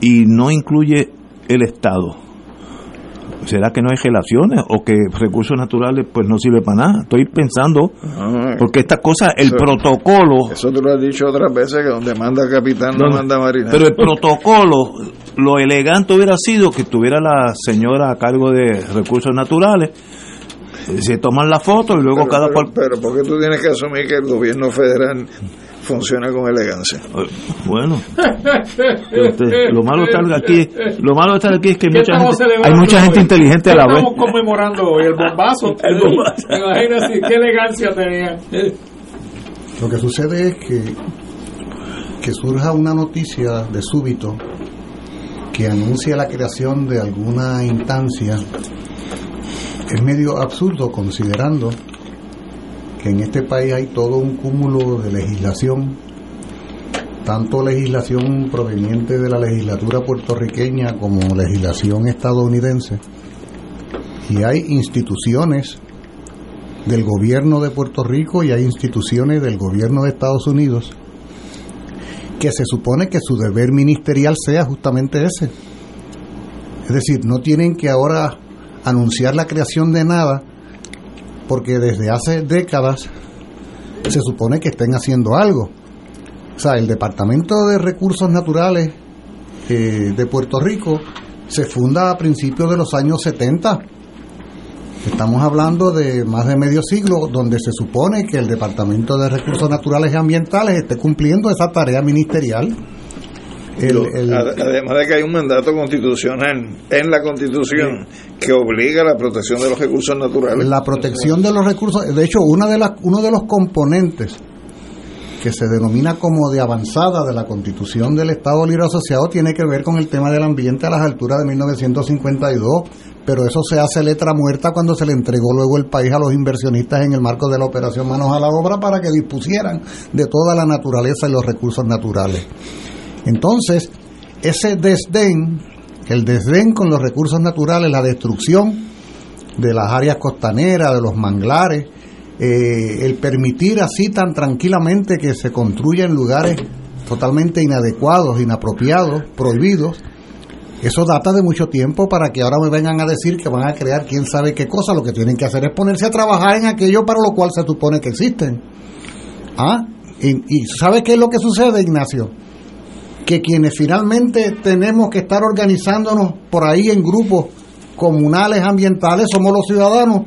y no incluye el Estado? ¿Será que no hay relaciones o que recursos naturales pues no sirve para nada? Estoy pensando, porque esta cosa, el protocolo... Eso tú lo has dicho otras veces, que donde manda capitán no, manda marinero. Pero el protocolo, lo elegante hubiera sido que tuviera la señora a cargo de recursos naturales, se toman la foto y luego cada cual... Pero ¿por qué tú tienes que asumir que el gobierno federal funciona con elegancia. Bueno, lo malo de estar aquí, lo malo de estar aquí es que mucha gente, hay mucha gente inteligente a la vez. Estamos conmemorando hoy el bombazo. el bombazo. Imagínate qué elegancia tenía. Lo que sucede es que que surja una noticia de súbito que anuncia la creación de alguna instancia es medio absurdo considerando en este país hay todo un cúmulo de legislación, tanto legislación proveniente de la legislatura puertorriqueña como legislación estadounidense, y hay instituciones del gobierno de Puerto Rico y hay instituciones del gobierno de Estados Unidos que se supone que su deber ministerial sea justamente ese. Es decir, no tienen que ahora anunciar la creación de nada porque desde hace décadas se supone que estén haciendo algo. O sea, el Departamento de Recursos Naturales eh, de Puerto Rico se funda a principios de los años 70. Estamos hablando de más de medio siglo donde se supone que el Departamento de Recursos Naturales y Ambientales esté cumpliendo esa tarea ministerial además de que hay un mandato constitucional en la Constitución que obliga a la protección de los recursos naturales. La protección de los recursos, de hecho, una de las, uno de los componentes que se denomina como de avanzada de la Constitución del Estado Libre Asociado tiene que ver con el tema del ambiente a las alturas de 1952, pero eso se hace letra muerta cuando se le entregó luego el país a los inversionistas en el marco de la operación Manos a la Obra para que dispusieran de toda la naturaleza y los recursos naturales. Entonces, ese desdén, el desdén con los recursos naturales, la destrucción de las áreas costaneras, de los manglares, eh, el permitir así tan tranquilamente que se construya en lugares totalmente inadecuados, inapropiados, prohibidos, eso data de mucho tiempo para que ahora me vengan a decir que van a crear quién sabe qué cosa. Lo que tienen que hacer es ponerse a trabajar en aquello para lo cual se supone que existen. ¿Ah? Y, y ¿sabe qué es lo que sucede, Ignacio? Que quienes finalmente tenemos que estar organizándonos por ahí en grupos comunales ambientales somos los ciudadanos,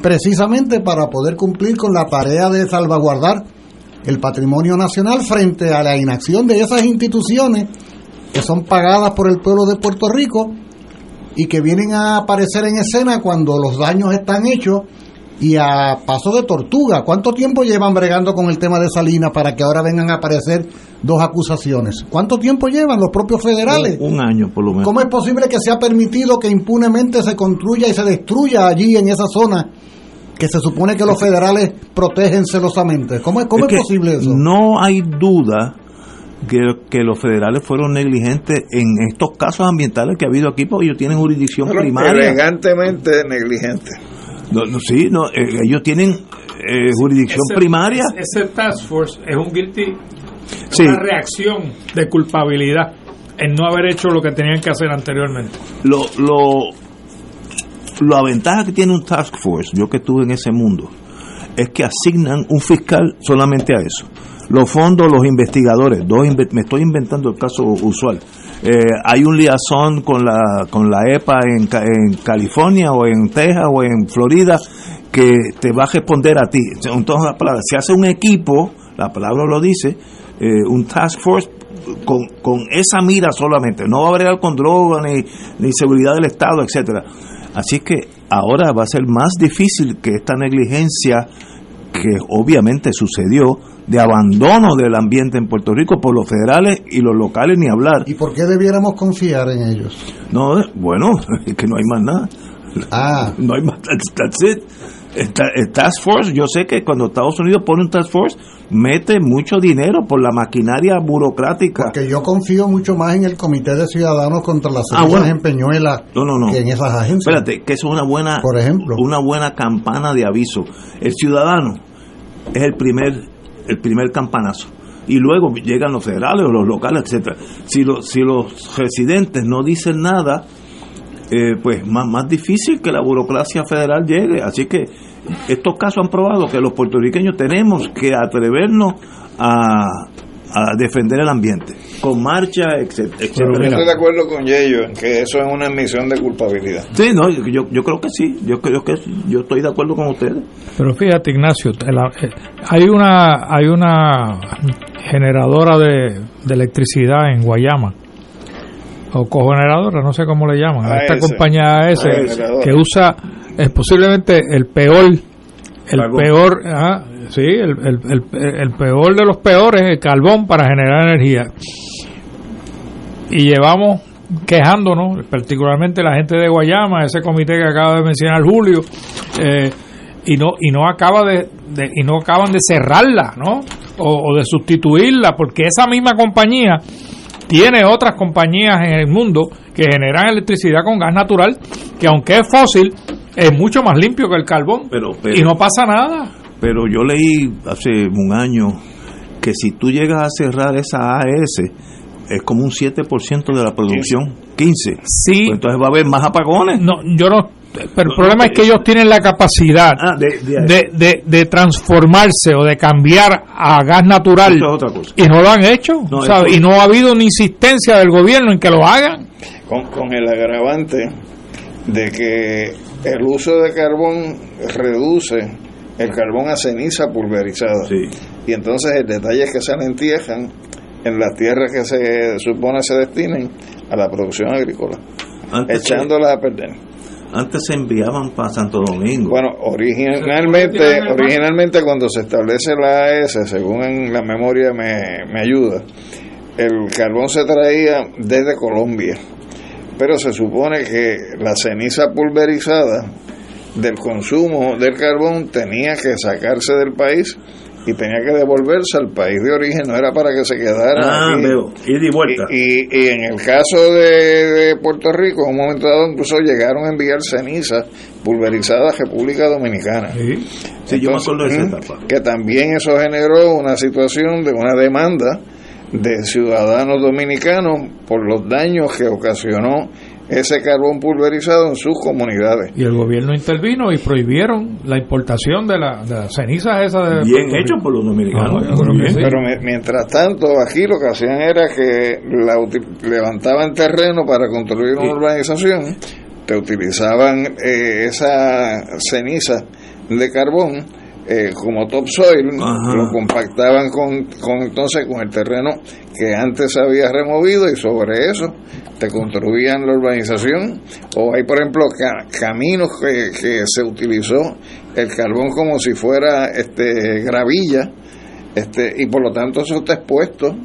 precisamente para poder cumplir con la tarea de salvaguardar el patrimonio nacional frente a la inacción de esas instituciones que son pagadas por el pueblo de Puerto Rico y que vienen a aparecer en escena cuando los daños están hechos y a paso de tortuga. ¿Cuánto tiempo llevan bregando con el tema de Salinas para que ahora vengan a aparecer dos acusaciones? ¿Cuánto tiempo llevan los propios federales? Un, año por lo menos. ¿Cómo es posible que se ha permitido que impunemente se construya y se destruya allí en esa zona que se supone que los federales protegen celosamente? ¿Cómo, cómo es, posible eso? No hay duda que, que, los federales fueron negligentes en estos casos ambientales que ha habido aquí porque ellos tienen jurisdicción primaria. Elegantemente negligentes. No, no, sí, no, eh, ellos tienen eh, jurisdicción primaria. Ese, task force es un guilty, una reacción de culpabilidad en no haber hecho lo que tenían que hacer anteriormente. Lo, lo, la ventaja que tiene un task force, yo que estuve en ese mundo, es que asignan un fiscal solamente a eso. Los fondos, los investigadores, dos me estoy inventando el caso usual. Eh, hay un liazón con la con la EPA en, Ca- en California o en Texas o en Florida que te va a responder a ti. Entonces, se hace un equipo, la palabra lo dice, eh, un task force con, con esa mira solamente. No va a bregar con droga ni, ni seguridad del Estado, etcétera. Así que ahora va a ser más difícil que esta negligencia que obviamente sucedió de abandono del ambiente en Puerto Rico por los federales y los locales ni hablar. ¿Y por qué debiéramos confiar en ellos? No, bueno, es que no hay más nada. Ah. No hay más, that's, that's it. El task force, yo sé que cuando Estados Unidos pone un task force, mete mucho dinero por la maquinaria burocrática. Porque yo confío mucho más en el Comité de Ciudadanos contra las Ah, bueno. en Peñuela No, no, no. que en esas agencias. Espérate, que eso es una buena, Por ejemplo. una buena campana de aviso. El ciudadano es el primer, el primer campanazo. Y luego llegan los federales o los locales, etcétera. Si los, si los residentes no dicen nada, eh, pues más, más difícil que la burocracia federal llegue. Así que estos casos han probado que los puertorriqueños tenemos que atrevernos a, a defender el ambiente, con marcha, etcétera. Yo etcétera. estoy de acuerdo con Yello en que eso es una admisión de culpabilidad. Sí, no, yo, yo creo que sí, yo creo que sí, yo estoy de acuerdo con ustedes. Pero fíjate, Ignacio, la- eh, hay una hay una generadora de, de electricidad en Guayama, o cogeneradora, no sé cómo le llaman, a esta AES. compañía que usa es posiblemente el peor, el peor, ah, sí, el, el, el, el peor de los peores, el carbón para generar energía. Y llevamos quejándonos, particularmente la gente de Guayama, ese comité que acaba de mencionar Julio, eh, y no y no acaba de, de- y no acaban de cerrarla, ¿no? O, o de sustituirla, porque esa misma compañía tiene otras compañías en el mundo que generan electricidad con gas natural, que aunque es fósil, es mucho más limpio que el carbón. Pero, pero- y no pasa nada. Pero yo leí hace un año que si tú llegas a cerrar esa AES, es como un 7% de la producción, 15. Sí. Pues entonces va a haber más apagones. No, yo no. Pero el problema es que ellos tienen la capacidad Ah, de- de- de, de- de transformarse o de cambiar a gas natural Eso es otra cosa. y no lo han hecho. Y no ha habido una insistencia del gobierno en que lo hagan. con, con el agravante de que el uso de carbón reduce el carbón a ceniza pulverizada. Y entonces el detalle es que se le entierran en las tierras que se supone se destinen a la producción agrícola, Antes se- echándolas a perder. Antes se enviaban para Santo Domingo. Bueno, originalmente, originalmente cuando se establece la AES, según en la memoria me, me ayuda, el carbón se traía desde Colombia, pero se supone que la ceniza pulverizada del consumo del carbón tenía que sacarse del país y tenía que devolverse al país de origen, no era para que se quedara Ah, aquí. veo. Ida y vuelta. Y, y en el caso de, de Puerto Rico, en un momento dado incluso llegaron a enviar ceniza pulverizada a República Dominicana. Sí, yo me acuerdo de esa etapa. Que también eso generó una situación de una demanda de ciudadanos dominicanos por los daños que ocasionó ese carbón pulverizado en sus comunidades. Y el gobierno intervino y prohibieron la importación de, la, de las cenizas esas de Bien hecho por los dominicanos. Ah, sí. Pero mi- mientras tanto, aquí lo que hacían era que la levantaban terreno para construir una urbanización, te utilizaban eh, esa ceniza de carbón eh, como topsoil, Ajá. lo compactaban con, con entonces con el terreno que antes se había removido y sobre eso te construían la urbanización. O hay, por ejemplo, ca- caminos que, que se utilizó el carbón como si fuera este gravilla este y por lo tanto eso está expuesto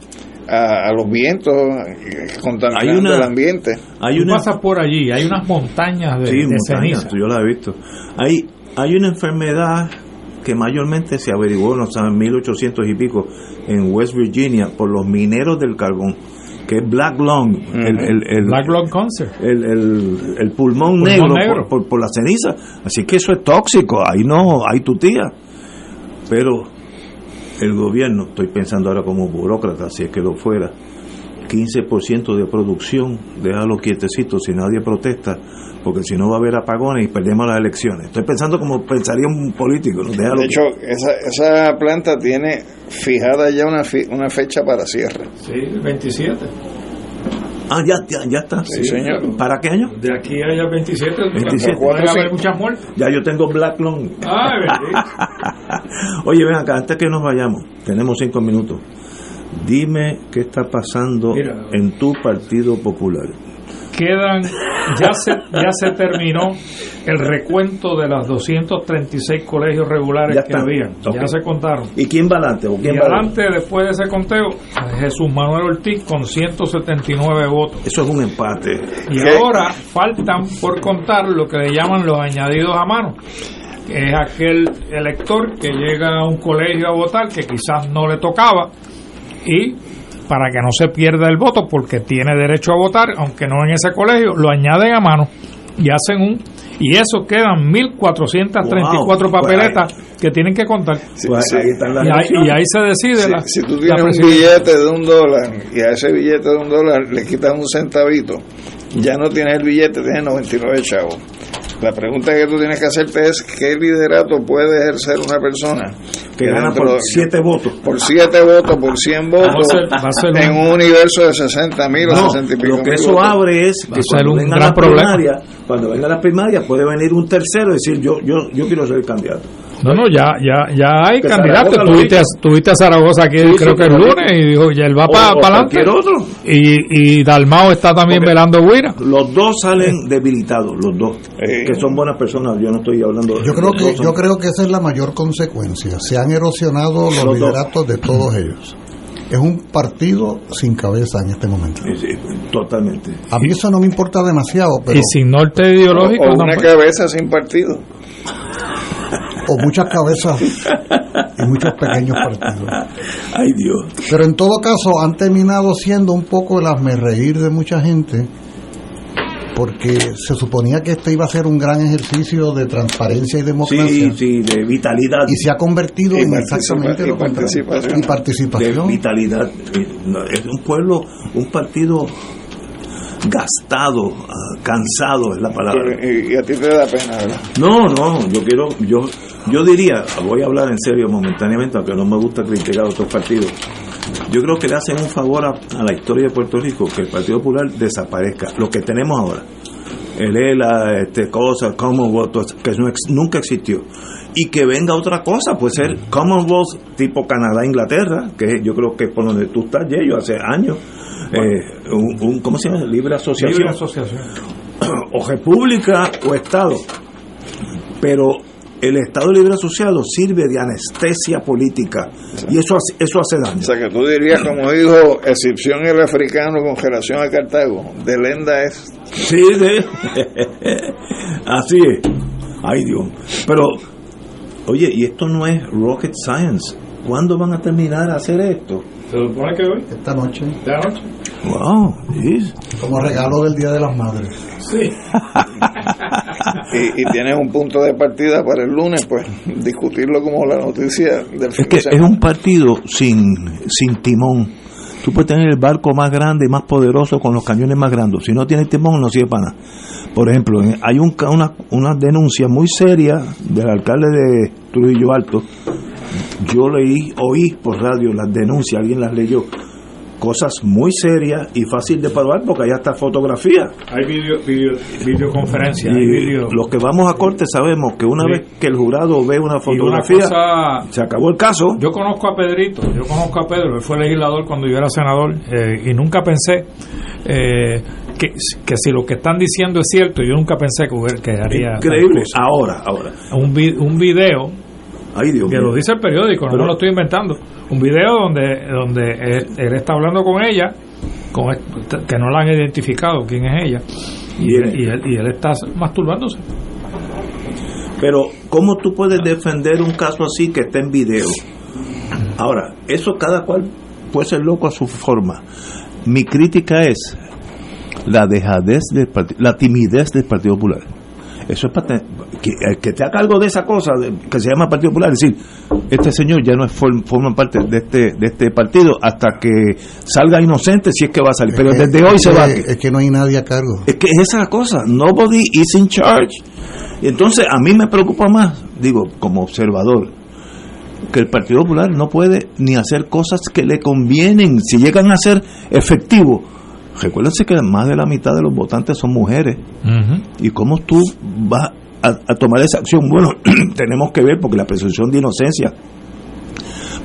a, a los vientos eh, contaminando Hay una- el ambiente. Hay Tú una, pasas por allí, hay unas montañas de, sí, de montañas, ceniza. yo la he visto. Hay, hay una enfermedad que mayormente se averiguó en los años 1800 y pico en West Virginia por los mineros del carbón, que es Black Lung, el, el, el- Black Lung Cancer. el, el- el pulmón, Pulmón negro, negro. Por, por, por la ceniza. Así que eso es tóxico, ahí no, hay tu tía. Pero el gobierno, estoy pensando ahora como burócrata, si es que lo fuera, 15% de producción, déjalo quietecito si nadie protesta, porque si no va a haber apagones y perdemos las elecciones. Estoy pensando como pensaría un político. ¿no? Déjalo De hecho, esa, esa planta tiene fijada ya una, fi- una fecha para cierre. Sí, 27. Ah, ya, ya, ya está. Sí, señor. ¿Para qué año? De aquí a allá 27. 27. Pueden haber muchas muertes. Ya yo tengo Black. Ay, bendito. Oye, ven acá, antes que nos vayamos, tenemos cinco minutos. Dime qué está pasando Mira. en tu Partido Popular. Quedan, ya se, ya se terminó el recuento de los 236 colegios regulares que había. Ya se contaron. ¿Y quién va adelante? ¿O Y quién va adelante, después de ese conteo, Jesús Manuel Ortiz con 179 votos. Eso es un empate. Y ¿Qué? ahora faltan por contar lo que le llaman los añadidos a mano. Es aquel elector que llega a un colegio a votar que quizás no le tocaba y para que no se pierda el voto porque tiene derecho a votar, aunque no en ese colegio, lo añaden a mano y hacen un y eso quedan 1434 Wow. papeletas que tienen que contar. Pues ahí están las y, ahí, elecciones. y ahí se decide Si, la, si tú la tienes un billete de un dólar y a ese billete de un dólar le quitas un centavito, ya no tienes el billete, tienes 99 chavos. La pregunta que tú tienes que hacerte es qué liderato puede ejercer una persona Que gana dentro por de- siete votos. por 7 votos, por 100 votos, Va a ser- va a ser en un- un universo de 60 mil o No, 60 y pico lo que eso votos. abre es Va que a ser cuando un vengan gran las problema. primarias, cuando vengan las primarias puede venir un tercero y decir yo yo yo quiero ser el candidato. No, no, ya, ya, ya hay Que candidatos. Tuviste, tuviste a Zaragoza aquí, Sí, creo sí, que el lunes, y dijo, ya él va para o adelante. otro. Y, y Dalmao está también Porque- velando Huira. Los dos salen debilitados, los dos, que son buenas personas. Yo no estoy hablando. Yo creo los que yo creo que esa es la mayor consecuencia. Se han erosionado los, Los dos. lideratos de todos ellos. Es un partido sin cabeza en este momento. Sí, sí, totalmente. A mí eso no me importa demasiado, pero Y sin norte ideológico. o una tampoco. cabeza sin partido. O muchas cabezas y muchos pequeños partidos. Ay Dios. Pero en todo caso han terminado siendo un poco el reír de mucha gente porque se suponía que este iba a ser un gran ejercicio de transparencia y democracia Sí, sí, de vitalidad. y se ha convertido en exactamente lo contrario. participación. Y de participación. vitalidad. Eh, Es un pueblo, un partido gastado, ah, cansado es la palabra. Y, y a ti te da pena, ¿verdad? No, no, yo quiero, yo, yo diría, voy a hablar en serio momentáneamente, aunque no me gusta criticar a otros partidos. Yo creo que le hacen un favor a, a la historia de Puerto Rico que el Partido Popular desaparezca, lo que tenemos ahora. El ELA, este cosa, Commonwealth, eso, que no nunca existió. Y que venga otra cosa, puede ser Commonwealth tipo Canadá, Inglaterra, que yo creo que es por donde tú estás, yo hace años. Eh, un, un- ¿Cómo se llama? Libre asociación Libre asociación. o república o estado pero el estado libre asociado sirve de anestesia política y eso hace, eso hace daño O sea, que tú dirías, como dijo Excepción el africano con relación a Cartago, de lenda es. sí de así es ay Dios pero oye y esto no es rocket science ¿cuándo van a terminar a hacer esto? ¿Se supone que hoy? Esta noche, ¿De anoche? wow sí. como regalo del Día de las Madres. Sí. Y, y tienes un punto de partida para el lunes, pues discutirlo como la noticia del es que es un partido sin, sin timón tú puedes tener el barco más grande y más poderoso con los cañones más grandes si no tiene timón no sirve para nada por ejemplo hay un, ca- una, una denuncia muy seria del alcalde de Trujillo Alto yo leí oí por radio las denuncias alguien las leyó cosas muy serias y fácil de probar porque allá está fotografía Hay video, video, videoconferencia. hay video. los que vamos a corte sabemos que una Sí. vez que el jurado ve una fotografía cosa- se acabó el caso Yo conozco a Pedrito, yo conozco a Pedro, él fue legislador cuando yo era senador eh, y nunca pensé eh, que, que si lo que están diciendo es cierto, yo nunca pensé que, que haría increíble ahora ahora Un, vi- un video Ay, Dios que mío. lo dice el periódico, no Pero- me lo estoy inventando. Un video donde donde él, él está hablando con ella, con que no la han identificado quién es ella, y, él, y, él, y él está masturbándose. Pero, ¿cómo tú puedes defender un caso así que está en video? Ahora, eso cada cual puede ser loco a su forma. Mi crítica es la dejadez del la timidez del Partido Popular. Eso es para que, el que esté a cargo de esa cosa, que se llama Partido Popular, decir, este señor ya no es forma parte de este de este partido hasta que salga inocente, si es que va a salir. Pero desde hoy se va. Es que no hay nadie a cargo. Es que es esa cosa, nobody is in charge. Y entonces a mí me preocupa más, digo, como observador, que el Partido Popular no puede ni hacer cosas que le convienen, si llegan a ser efectivos. Recuérdense que más de la mitad de los votantes son mujeres. ¿Y cómo tú vas a, tomar esa acción? Bueno, tenemos que ver, porque la presunción de inocencia.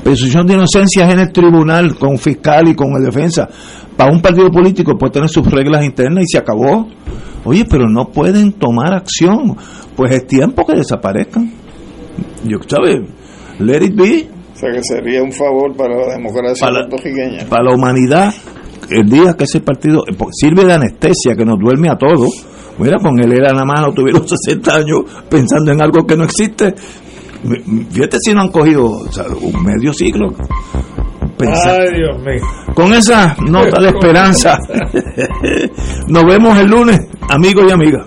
Presunción de inocencia es en el tribunal, con fiscal y con el defensa. Para un partido político puede tener sus reglas internas y se acabó. Oye, pero no pueden tomar acción. Pues es tiempo que desaparezcan. Yo, ¿sabes? Let it be. O sea que sería un favor para la democracia para, puertorriqueña. Para la humanidad, el día que ese partido eh, sirve de anestesia, que nos duerme a todos. Mira, con él era nada más, no tuvieron 60 años pensando en algo que no existe. Fíjate si no han cogido un medio siglo. Ay, Dios mío. Con esa nota de esperanza, nos vemos el lunes, amigos y amigas.